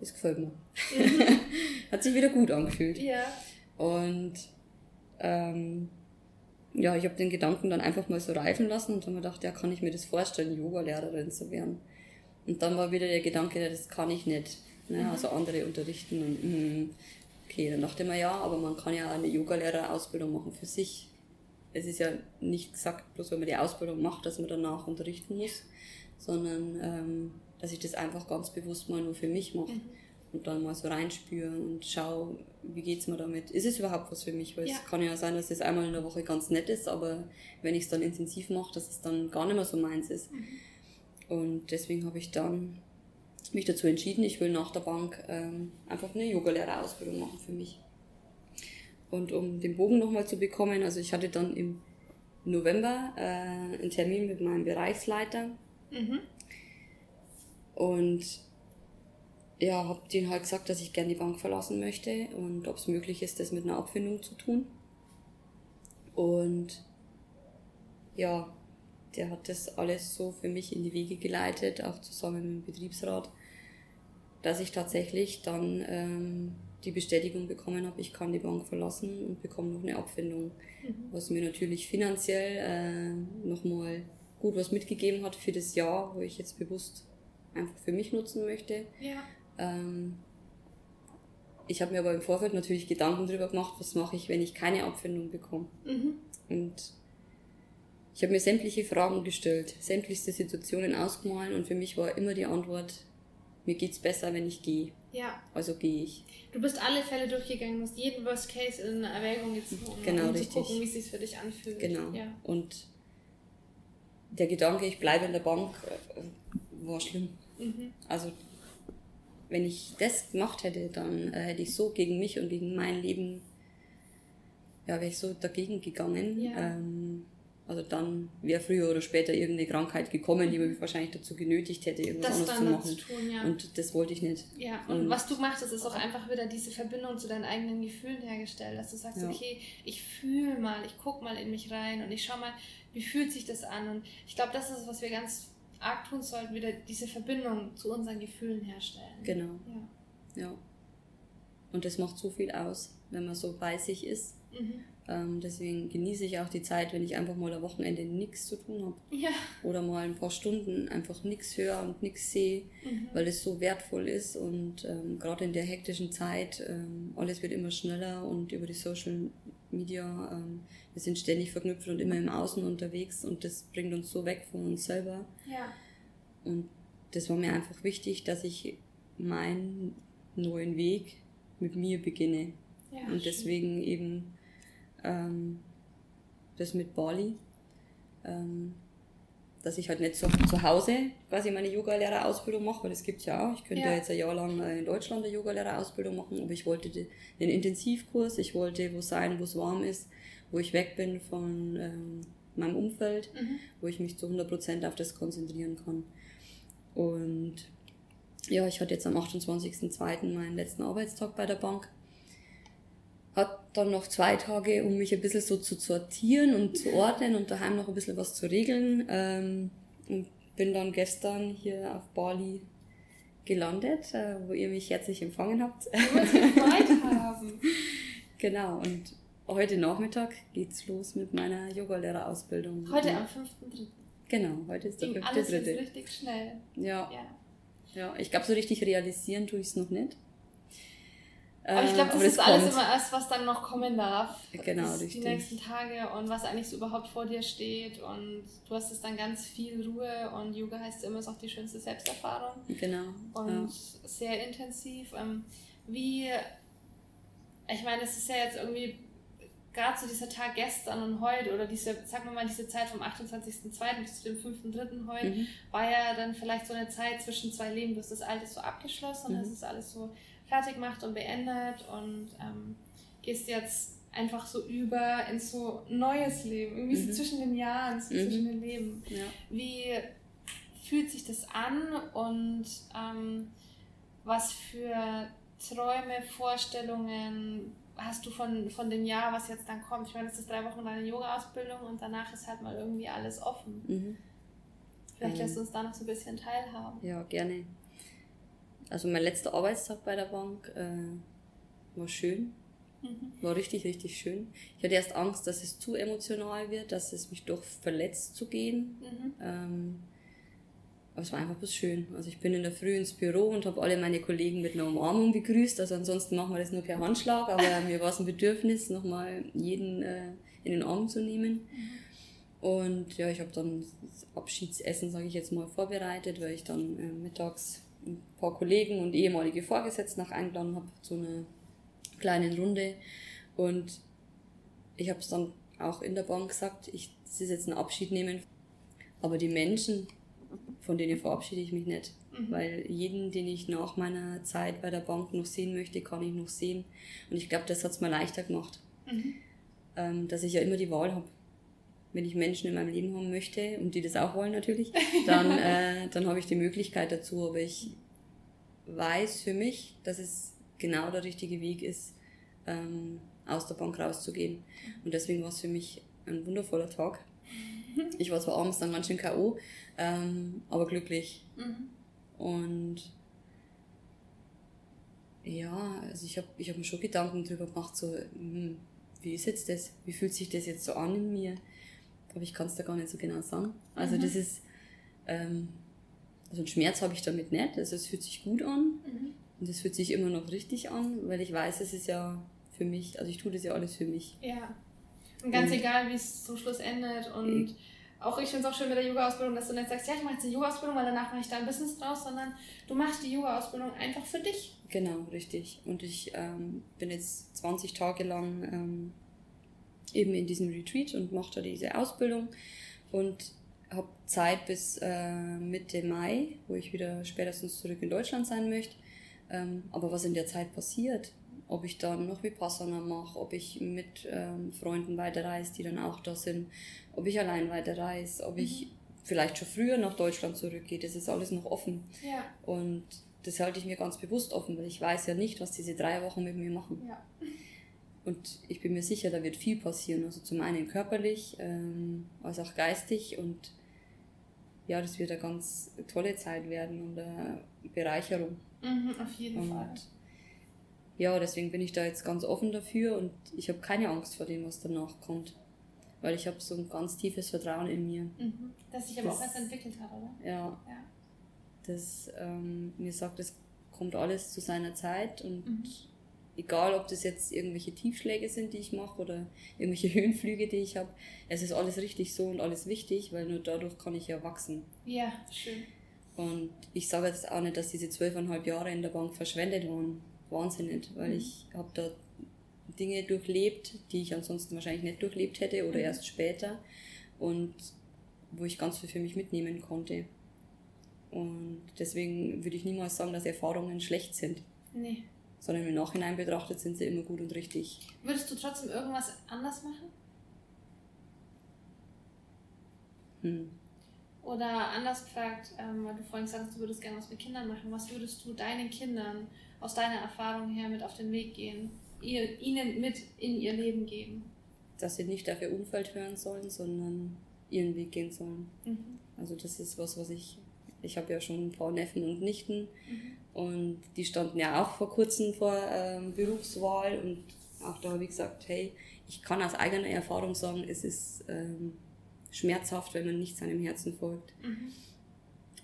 das gefällt mir. Mhm. hat sich wieder gut angefühlt.
Ja.
Und ähm, ja, ich habe den Gedanken dann einfach mal so reifen lassen und habe mir gedacht, ja, kann ich mir das vorstellen, Yogalehrerin zu werden. Und dann war wieder der Gedanke, ja, das kann ich nicht. Ne? Mhm. Also andere unterrichten und mh, okay, dann dachte ich mir, ja, aber man kann ja eine Yogalehrerausbildung machen für sich. Es ist ja nicht gesagt, bloß wenn man die Ausbildung macht, dass man danach unterrichten muss, sondern ähm, dass ich das einfach ganz bewusst mal nur für mich mache. Mhm. Und dann mal so reinspüre und schaue, wie geht's mir damit? Ist es überhaupt was für mich? Weil ja. es kann ja sein, dass es einmal in der Woche ganz nett ist, aber wenn ich es dann intensiv mache, dass es dann gar nicht mehr so meins ist. Mhm. Und deswegen habe ich dann mich dazu entschieden, ich will nach der Bank ähm, einfach eine Yogalehrerausbildung machen für mich. Und um den Bogen nochmal zu bekommen, also ich hatte dann im November äh, einen Termin mit meinem Bereichsleiter. Mhm. Und ja, habe denen halt gesagt, dass ich gerne die Bank verlassen möchte und ob es möglich ist, das mit einer Abfindung zu tun. Und ja, der hat das alles so für mich in die Wege geleitet, auch zusammen mit dem Betriebsrat, dass ich tatsächlich dann ähm, die Bestätigung bekommen habe, ich kann die Bank verlassen und bekomme noch eine Abfindung, mhm. was mir natürlich finanziell äh, nochmal gut was mitgegeben hat für das Jahr, wo ich jetzt bewusst einfach für mich nutzen möchte.
Ja.
Ähm, ich habe mir aber im Vorfeld natürlich Gedanken darüber gemacht, was mache ich, wenn ich keine Abfindung bekomme. Mhm. Und ich habe mir sämtliche Fragen gestellt, sämtlichste Situationen ausgemalt und für mich war immer die Antwort, mir geht's besser, wenn ich gehe.
Ja.
Also gehe ich.
Du bist alle Fälle durchgegangen, hast jeden Worst Case in Erwägung gezogen,
genau,
um
richtig.
zu gucken, wie es sich für dich anfühlt.
Genau.
Ja.
Und der Gedanke, ich bleibe in der Bank, äh, war schlimm. Mhm. Also wenn ich das gemacht hätte, dann äh, hätte ich so gegen mich und gegen mein Leben, ja, wäre ich so dagegen gegangen.
Ja.
Ähm, also dann wäre früher oder später irgendeine Krankheit gekommen, die mich wahrscheinlich dazu genötigt hätte, irgendwas das anderes zu machen. Zu tun, ja. Und das wollte ich nicht.
Ja, und, und, was du machst, ist auch einfach wieder diese Verbindung zu deinen eigenen Gefühlen hergestellt, dass du sagst, ja. okay, ich fühle mal, ich gucke mal in mich rein und ich schau mal, wie fühlt sich das an. Und ich glaube, das ist, was wir ganz arg tun sollten, wieder diese Verbindung zu unseren Gefühlen herstellen.
Genau.
Ja.
ja. Und das macht so viel aus, wenn man so bei sich ist. Mhm. Ähm, deswegen genieße ich auch die Zeit, wenn ich einfach mal am Wochenende nichts zu tun habe.
Ja.
Oder mal ein paar Stunden einfach nichts höre und nichts sehe, mhm. weil es so wertvoll ist. Und ähm, gerade in der hektischen Zeit, ähm, alles wird immer schneller und über die Social Media, ähm, wir sind ständig verknüpft und immer im Außen unterwegs und das bringt uns so weg von uns selber.
Ja.
Und das war mir einfach wichtig, dass ich meinen neuen Weg mit mir beginne.
Ja,
und deswegen eben ähm, das mit Bali, ähm, dass ich halt nicht so zu Hause quasi meine Yogalehrerausbildung mache, weil das gibt's ja auch. Ich könnte ja. ja jetzt ein Jahr lang in Deutschland eine Yogalehrerausbildung machen, aber ich wollte den Intensivkurs, ich wollte wo sein, wo es warm ist, wo ich weg bin von ähm, meinem Umfeld, mhm. wo ich mich zu 100% auf das konzentrieren kann. Und ja, ich hatte jetzt am 28.02. meinen letzten Arbeitstag bei der Bank hat dann noch zwei Tage, um mich ein bisschen so zu sortieren und zu ordnen und daheim noch ein bisschen was zu regeln. Ähm, und bin dann gestern hier auf Bali gelandet, äh, wo ihr mich herzlich empfangen habt. haben. genau, und heute Nachmittag geht's los mit meiner Yogalehrerausbildung.
Heute am 5.3.
Genau, heute ist der 5.3.
Alles ist richtig schnell.
Ja. Ja, ja ich glaube, so richtig realisieren tue ich es noch nicht.
Aber ich glaube, das, das ist alles immer erst, was dann noch kommen darf.
Genau, richtig.
Die nächsten Tage und was eigentlich so überhaupt vor dir steht. Und du hast es dann ganz viel Ruhe und Yoga heißt immer, ist auch die schönste Selbsterfahrung.
Genau.
Und ja. sehr intensiv. Ähm, wie, ich meine, es ist ja jetzt irgendwie gerade so dieser Tag gestern und heute oder diese, sagen wir mal, diese Zeit vom 28.02. bis zu dem 5.03. heute, mhm. war ja dann vielleicht so eine Zeit zwischen zwei Leben. Du hast das Alte so abgeschlossen, mhm. hast es alles so fertig gemacht und beendet und ähm, gehst jetzt einfach so über in so neues Leben, irgendwie mhm. so zwischen den Jahren, so mhm. zwischen den Leben. Ja. Wie fühlt sich das an und ähm, was für Träume, Vorstellungen hast du von, von dem Jahr, was jetzt dann kommt? Ich meine, es ist drei Wochen deine Yoga-Ausbildung und danach ist halt mal irgendwie alles offen. Mhm. Vielleicht lässt du uns da noch so ein bisschen teilhaben.
Ja, gerne. Also mein letzter Arbeitstag bei der Bank äh, war schön. Mhm. War richtig, richtig schön. Ich hatte erst Angst, dass es zu emotional wird, dass es mich doch verletzt zu gehen. Mhm. Ähm, aber es war einfach bloß schön. Also ich bin in der Früh ins Büro und habe alle meine Kollegen mit einer Umarmung begrüßt. Also ansonsten machen wir das nur per Handschlag, aber mir war es ein Bedürfnis, nochmal jeden äh, in den Arm zu nehmen. Mhm. Und ja, ich habe dann das Abschiedsessen, sage ich jetzt mal, vorbereitet, weil ich dann äh, mittags ein paar Kollegen und ehemalige Vorgesetzte nach eingeladen habe zu einer kleinen Runde. Und ich habe es dann auch in der Bank gesagt, ich, das ist jetzt ein Abschied nehmen. Aber die Menschen, von denen verabschiede ich mich nicht. Mhm. Weil jeden, den ich nach meiner Zeit bei der Bank noch sehen möchte, kann ich noch sehen. Und ich glaube, das hat es mir leichter gemacht. Mhm. Ähm, dass ich ja immer die Wahl habe. Wenn ich Menschen in meinem Leben haben möchte und die das auch wollen natürlich, dann, äh, dann habe ich die Möglichkeit dazu. Aber ich weiß für mich, dass es genau der richtige Weg ist, ähm, aus der Bank rauszugehen. Und deswegen war es für mich ein wundervoller Tag. Ich war zwar abends dann ganz schön K.O., ähm, aber glücklich. Mhm. Und ja, also ich habe ich hab mir schon Gedanken darüber gemacht, so, hm, wie ist jetzt das? Wie fühlt sich das jetzt so an in mir? Aber ich kann es da gar nicht so genau sagen. Also mhm. das ist, ähm, also einen Schmerz habe ich damit nicht. Also es fühlt sich gut an mhm. und es fühlt sich immer noch richtig an, weil ich weiß, es ist ja für mich, also ich tue das ja alles für mich.
Ja. Und ganz und egal, wie es zum Schluss endet und ich, auch ich finde es auch schön mit der Yoga-Ausbildung, dass du nicht sagst, ja, ich mache jetzt die Yoga-Ausbildung, weil danach mache ich da ein Business draus, sondern du machst die Yoga-Ausbildung einfach für dich.
Genau, richtig. Und ich ähm, bin jetzt 20 Tage lang ähm, eben in diesem Retreat und mache da diese Ausbildung und habe Zeit bis äh, Mitte Mai, wo ich wieder spätestens zurück in Deutschland sein möchte. Ähm, aber was in der Zeit passiert, ob ich dann noch Vipassana mache, ob ich mit ähm, Freunden weiterreise, die dann auch da sind, ob ich allein weiterreise, ob mhm. ich vielleicht schon früher nach Deutschland zurückgehe, das ist alles noch offen.
Ja.
Und das halte ich mir ganz bewusst offen, weil ich weiß ja nicht, was diese drei Wochen mit mir machen.
Ja.
Und ich bin mir sicher, da wird viel passieren. Also zum einen körperlich, ähm, als auch geistig. Und ja, das wird eine ganz tolle Zeit werden und eine Bereicherung.
Mhm, auf jeden und Fall
ja, deswegen bin ich da jetzt ganz offen dafür und ich habe keine Angst vor dem, was danach kommt. Weil ich habe so ein ganz tiefes Vertrauen in mir.
Mhm. Das sich aber das, auch erst entwickelt hat, oder?
Ja. ja. Das ähm, mir sagt, es kommt alles zu seiner Zeit und mhm. Egal, ob das jetzt irgendwelche Tiefschläge sind, die ich mache oder irgendwelche Höhenflüge, die ich habe, es ist alles richtig so und alles wichtig, weil nur dadurch kann ich ja wachsen.
Ja, schön.
Und ich sage jetzt auch nicht, dass diese zwölfeinhalb Jahre in der Bank verschwendet waren wahnsinnig, weil mhm. ich habe da Dinge durchlebt, die ich ansonsten wahrscheinlich nicht durchlebt hätte oder mhm. erst später und wo ich ganz viel für mich mitnehmen konnte. Und deswegen würde ich niemals sagen, dass Erfahrungen schlecht sind.
Nee.
Sondern im Nachhinein betrachtet sind sie immer gut und richtig.
Würdest du trotzdem irgendwas anders machen?
Hm.
Oder anders gefragt, ähm, weil du vorhin gesagt hast, du würdest gerne was mit Kindern machen. Was würdest du deinen Kindern aus deiner Erfahrung her mit auf den Weg gehen, ihr, ihnen mit in ihr Leben geben?
Dass sie nicht auf ihr Umfeld hören sollen, sondern ihren Weg gehen sollen.
Mhm.
Also das ist was, was ich, ich habe ja schon ein paar Neffen und Nichten mhm. Und die standen ja auch vor kurzem vor ähm, Berufswahl und auch da habe ich gesagt, hey, ich kann aus eigener Erfahrung sagen, es ist ähm, schmerzhaft, wenn man nicht seinem Herzen folgt.
Mhm.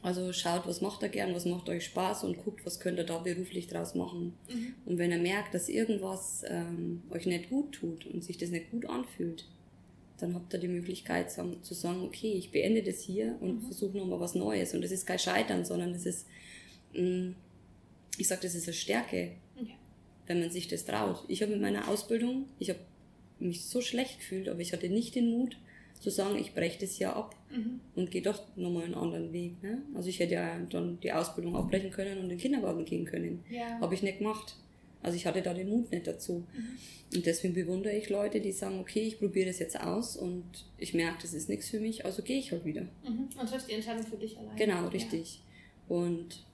Also schaut, was macht er gern, was macht euch Spaß und guckt, was könnt ihr da beruflich draus machen. Mhm. Und wenn ihr merkt, dass irgendwas ähm, euch nicht gut tut und sich das nicht gut anfühlt, dann habt ihr die Möglichkeit zu sagen, okay, ich beende das hier und mhm. versuche nochmal was Neues. Und das ist kein Scheitern, sondern das ist, mm, ich sage, das ist eine Stärke, okay. wenn man sich das traut. Ich habe mit meiner Ausbildung, ich habe mich so schlecht gefühlt, aber ich hatte nicht den Mut zu sagen, ich breche das hier ab mhm. und gehe doch nochmal einen anderen Weg. Ne? Also ich hätte ja dann die Ausbildung abbrechen können und in den Kindergarten gehen können. Ja. Habe ich nicht gemacht. Also ich hatte da den Mut nicht dazu. Mhm. Und deswegen bewundere ich Leute, die sagen, okay, ich probiere das jetzt aus und ich merke, das ist nichts für mich, also gehe ich halt wieder.
Mhm. Und triffst die Entscheidung für dich allein.
Genau, richtig. Ja. Und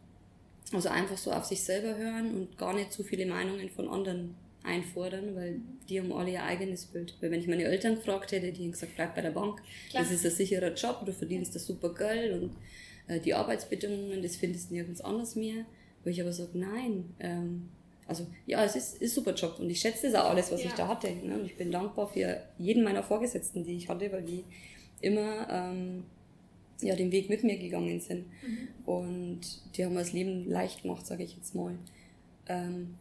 also einfach so auf sich selber hören und gar nicht zu viele Meinungen von anderen einfordern, weil die haben alle ihr eigenes Bild. Weil wenn ich meine Eltern gefragt hätte, die hätten gesagt, bleib bei der Bank, Klar. das ist ein sicherer Job, du verdienst da super Geld und äh, die Arbeitsbedingungen, das findest du nirgends anders mehr. Wo ich aber sage, nein, ähm, also ja, es ist, ist super Job und ich schätze das auch alles, was ja. ich da hatte. Ne? Und ich bin dankbar für jeden meiner Vorgesetzten, die ich hatte, weil die immer ähm, ja, den Weg mit mir gegangen sind. Mhm. Und die haben mir das Leben leicht gemacht, sage ich jetzt mal. Ähm,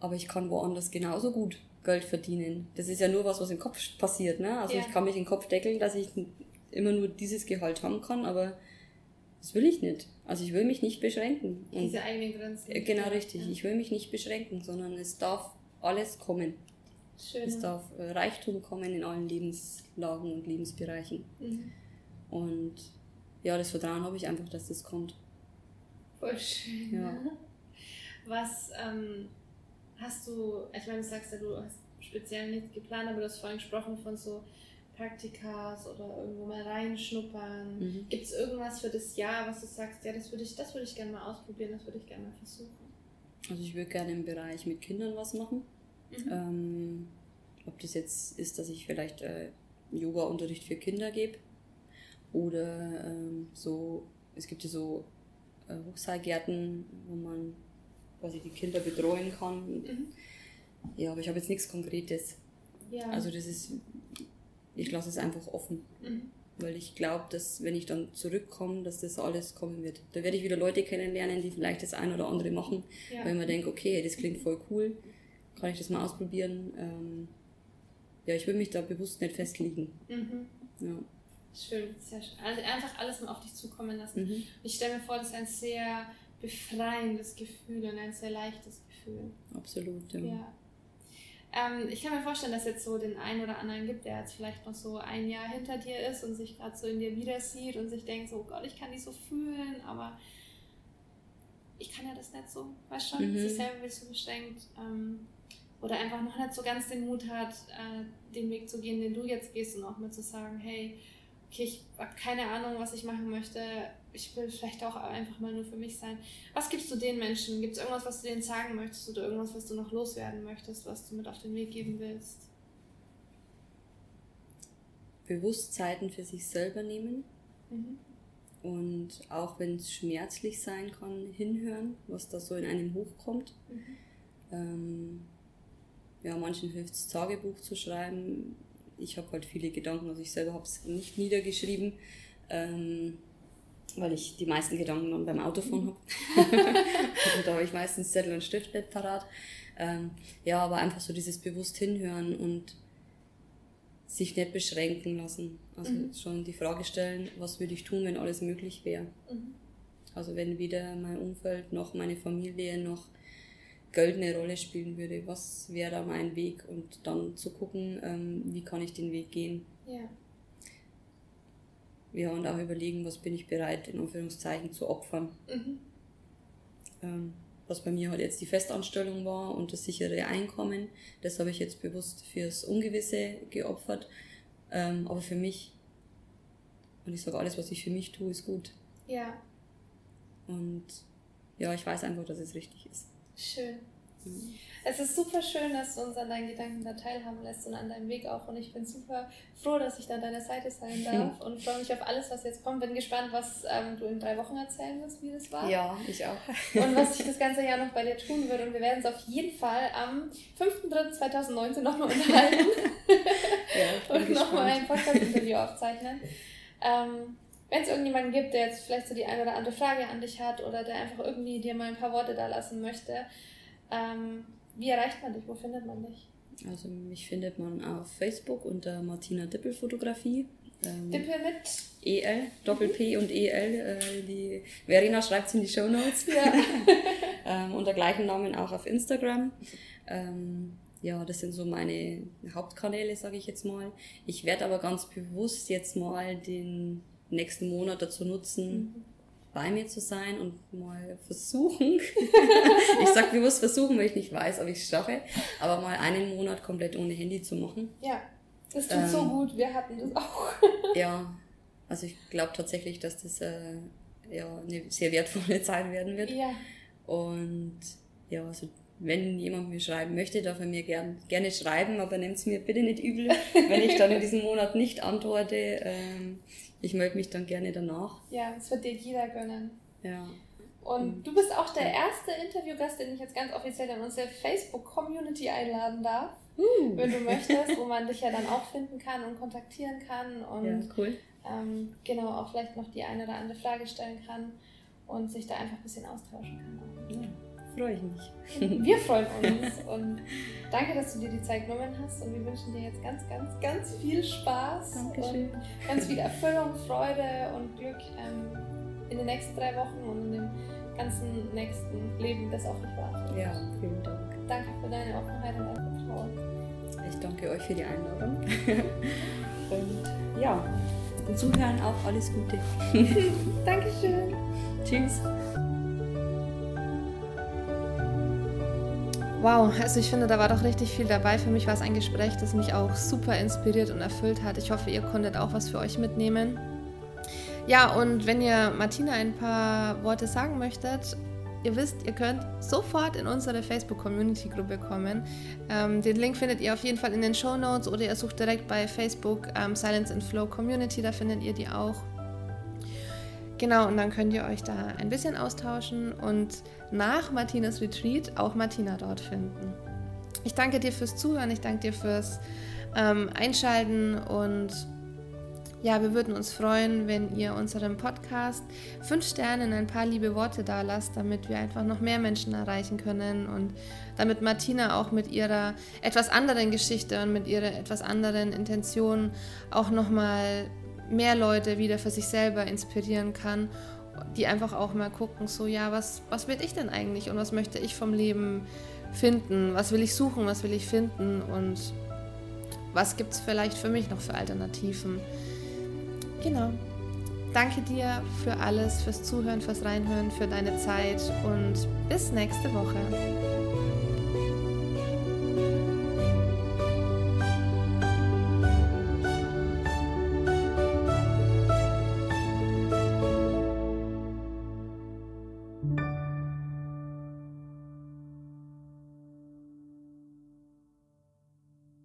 aber ich kann woanders genauso gut Geld verdienen. Das ist ja nur was, was im Kopf passiert. Ne? Also ja. ich kann mich den Kopf deckeln, dass ich immer nur dieses Gehalt haben kann, aber das will ich nicht. Also ich will mich nicht beschränken.
Und Diese eigenen Grenzen.
Genau, richtig. Ja. Ich will mich nicht beschränken, sondern es darf alles kommen. Schön. Es darf äh, Reichtum kommen in allen Lebenslagen und Lebensbereichen. Mhm. Und ja, das Vertrauen habe ich einfach, dass das kommt.
Voll schön. Ja. Was ähm, hast du, ich meine, du sagst ja, du hast speziell nichts geplant, aber du hast vorhin gesprochen von so Praktikas oder irgendwo mal reinschnuppern? Mhm. Gibt es irgendwas für das Jahr, was du sagst, ja, das würde ich, das ich gerne mal ausprobieren, das würde ich gerne mal versuchen?
Also ich würde gerne im Bereich mit Kindern was machen. Mhm. Ähm, ob das jetzt ist, dass ich vielleicht äh, Yoga-Unterricht für Kinder gebe oder ähm, so, es gibt ja so äh, Hochseilgärten, wo man quasi die Kinder betreuen kann. Mhm. Ja, aber ich habe jetzt nichts Konkretes. Ja. Also das ist ich lasse es einfach offen. Mhm. Weil ich glaube, dass wenn ich dann zurückkomme, dass das alles kommen wird. Da werde ich wieder Leute kennenlernen, die vielleicht das ein oder andere machen, ja. weil man denkt, okay, das klingt voll cool, kann ich das mal ausprobieren. Ähm, ja, ich will mich da bewusst nicht festlegen. Mhm.
Ja. Schön, sehr schön. Also einfach alles mal auf dich zukommen lassen. Mhm. Ich stelle mir vor, das ist ein sehr befreiendes Gefühl und ein sehr leichtes Gefühl.
Absolut, ja. ja.
Ähm, ich kann mir vorstellen, dass jetzt so den einen oder anderen gibt, der jetzt vielleicht noch so ein Jahr hinter dir ist und sich gerade so in dir wieder sieht und sich denkt, so oh Gott, ich kann dich so fühlen, aber ich kann ja das nicht so, weißt schon, mhm. sich selber wird so beschränkt. Ähm, oder einfach noch nicht so ganz den Mut hat, äh, den Weg zu gehen, den du jetzt gehst und auch mal zu sagen, hey, okay, ich habe keine Ahnung, was ich machen möchte, ich will vielleicht auch einfach mal nur für mich sein. Was gibst du den Menschen? Gibt es irgendwas, was du denen sagen möchtest oder irgendwas, was du noch loswerden möchtest, was du mit auf den Weg geben willst?
Bewusstzeiten für sich selber nehmen. Mhm. Und auch wenn es schmerzlich sein kann, hinhören, was da so in einem hochkommt. Mhm. Ähm, ja, manchen hilft es, Tagebuch zu schreiben. Ich habe halt viele Gedanken, also ich selber habe es nicht niedergeschrieben. Ähm, weil ich die meisten Gedanken dann beim Autofahren habe. und da habe ich meistens Zettel und Stift nicht parat. Ähm, ja, aber einfach so dieses bewusst hinhören und sich nicht beschränken lassen. Also mhm. schon die Frage stellen, was würde ich tun, wenn alles möglich wäre. Mhm. Also wenn weder mein Umfeld noch meine Familie noch Geld eine Rolle spielen würde, was wäre da mein Weg? Und dann zu gucken, ähm, wie kann ich den Weg gehen. Ja ja, und auch überlegen, was bin ich bereit, in Anführungszeichen, zu opfern. Mhm. Ähm, was bei mir halt jetzt die Festanstellung war und das sichere Einkommen, das habe ich jetzt bewusst fürs Ungewisse geopfert. Ähm, aber für mich, und ich sage, alles, was ich für mich tue, ist gut. Ja. Und ja, ich weiß einfach, dass es richtig ist.
Schön. Es ist super schön, dass du uns an deinen Gedanken da teilhaben lässt und an deinem Weg auch. Und ich bin super froh, dass ich da an deiner Seite sein darf und freue mich auf alles, was jetzt kommt. Bin gespannt, was ähm, du in drei Wochen erzählen wirst, wie das war.
Ja, ich auch.
Und was sich das ganze Jahr noch bei dir tun wird. Und wir werden uns auf jeden Fall am 5.3.2019 nochmal unterhalten ja, und nochmal ein Podcast-Interview aufzeichnen. Ähm, wenn es irgendjemanden gibt, der jetzt vielleicht so die eine oder andere Frage an dich hat oder der einfach irgendwie dir mal ein paar Worte da lassen möchte, ähm, wie erreicht man dich? Wo findet man dich?
Also mich findet man auf Facebook unter Martina Dippel Fotografie.
Ähm, Dippel mit
EL, Doppel P und EL. Äh, die Verena schreibt es in die Show Notes. Ja. ähm, unter gleichen Namen auch auf Instagram. Ähm, ja, das sind so meine Hauptkanäle, sage ich jetzt mal. Ich werde aber ganz bewusst jetzt mal den nächsten Monat dazu nutzen, mhm. bei mir zu sein und mal versuchen. ich sag bewusst versuchen, weil ich nicht weiß, ob ich es schaffe, aber mal einen Monat komplett ohne Handy zu machen.
Ja, das tut ähm, so gut. Wir hatten das auch.
ja, also ich glaube tatsächlich, dass das äh, ja, eine sehr wertvolle Zeit werden wird. Ja. Und ja, also wenn jemand mir schreiben möchte, darf er mir gern, gerne schreiben, aber nehmt es mir bitte nicht übel, wenn ich dann in diesem Monat nicht antworte. Ähm, ich melde mich dann gerne danach.
Ja, das wird dir jeder gönnen.
Ja.
Und du bist auch der erste Interviewgast, den ich jetzt ganz offiziell in unsere Facebook-Community einladen darf. Uh. Wenn du möchtest, wo man dich ja dann auch finden kann und kontaktieren kann und
ja, cool.
ähm, genau auch vielleicht noch die eine oder andere Frage stellen kann und sich da einfach ein bisschen austauschen kann.
Ja freue ich mich.
Wir freuen uns und danke, dass du dir die Zeit genommen hast und wir wünschen dir jetzt ganz, ganz, ganz viel Spaß
Dankeschön.
und ganz viel Erfüllung, Freude und Glück ähm, in den nächsten drei Wochen und in dem ganzen nächsten Leben, das auf dich wartet.
Ja, vielen Dank.
Danke für deine Offenheit und dein Vertrauen.
Ich danke euch für die Einladung. und ja, und Zuhören auch alles Gute.
Dankeschön.
Tschüss.
Wow, also ich finde, da war doch richtig viel dabei. Für mich war es ein Gespräch, das mich auch super inspiriert und erfüllt hat. Ich hoffe, ihr konntet auch was für euch mitnehmen. Ja, und wenn ihr Martina ein paar Worte sagen möchtet, ihr wisst, ihr könnt sofort in unsere Facebook-Community-Gruppe kommen. Ähm, den Link findet ihr auf jeden Fall in den Show Notes oder ihr sucht direkt bei Facebook ähm, Silence and Flow Community, da findet ihr die auch. Genau, und dann könnt ihr euch da ein bisschen austauschen und nach Martinas Retreat auch Martina dort finden. Ich danke dir fürs Zuhören, ich danke dir fürs ähm, Einschalten und ja, wir würden uns freuen, wenn ihr unserem Podcast fünf Sterne und ein paar liebe Worte da lasst, damit wir einfach noch mehr Menschen erreichen können und damit Martina auch mit ihrer etwas anderen Geschichte und mit ihrer etwas anderen Intention auch nochmal mehr Leute wieder für sich selber inspirieren kann, die einfach auch mal gucken, so ja, was, was will ich denn eigentlich und was möchte ich vom Leben finden, was will ich suchen, was will ich finden und was gibt es vielleicht für mich noch für Alternativen. Genau. Danke dir für alles, fürs Zuhören, fürs Reinhören, für deine Zeit und bis nächste Woche.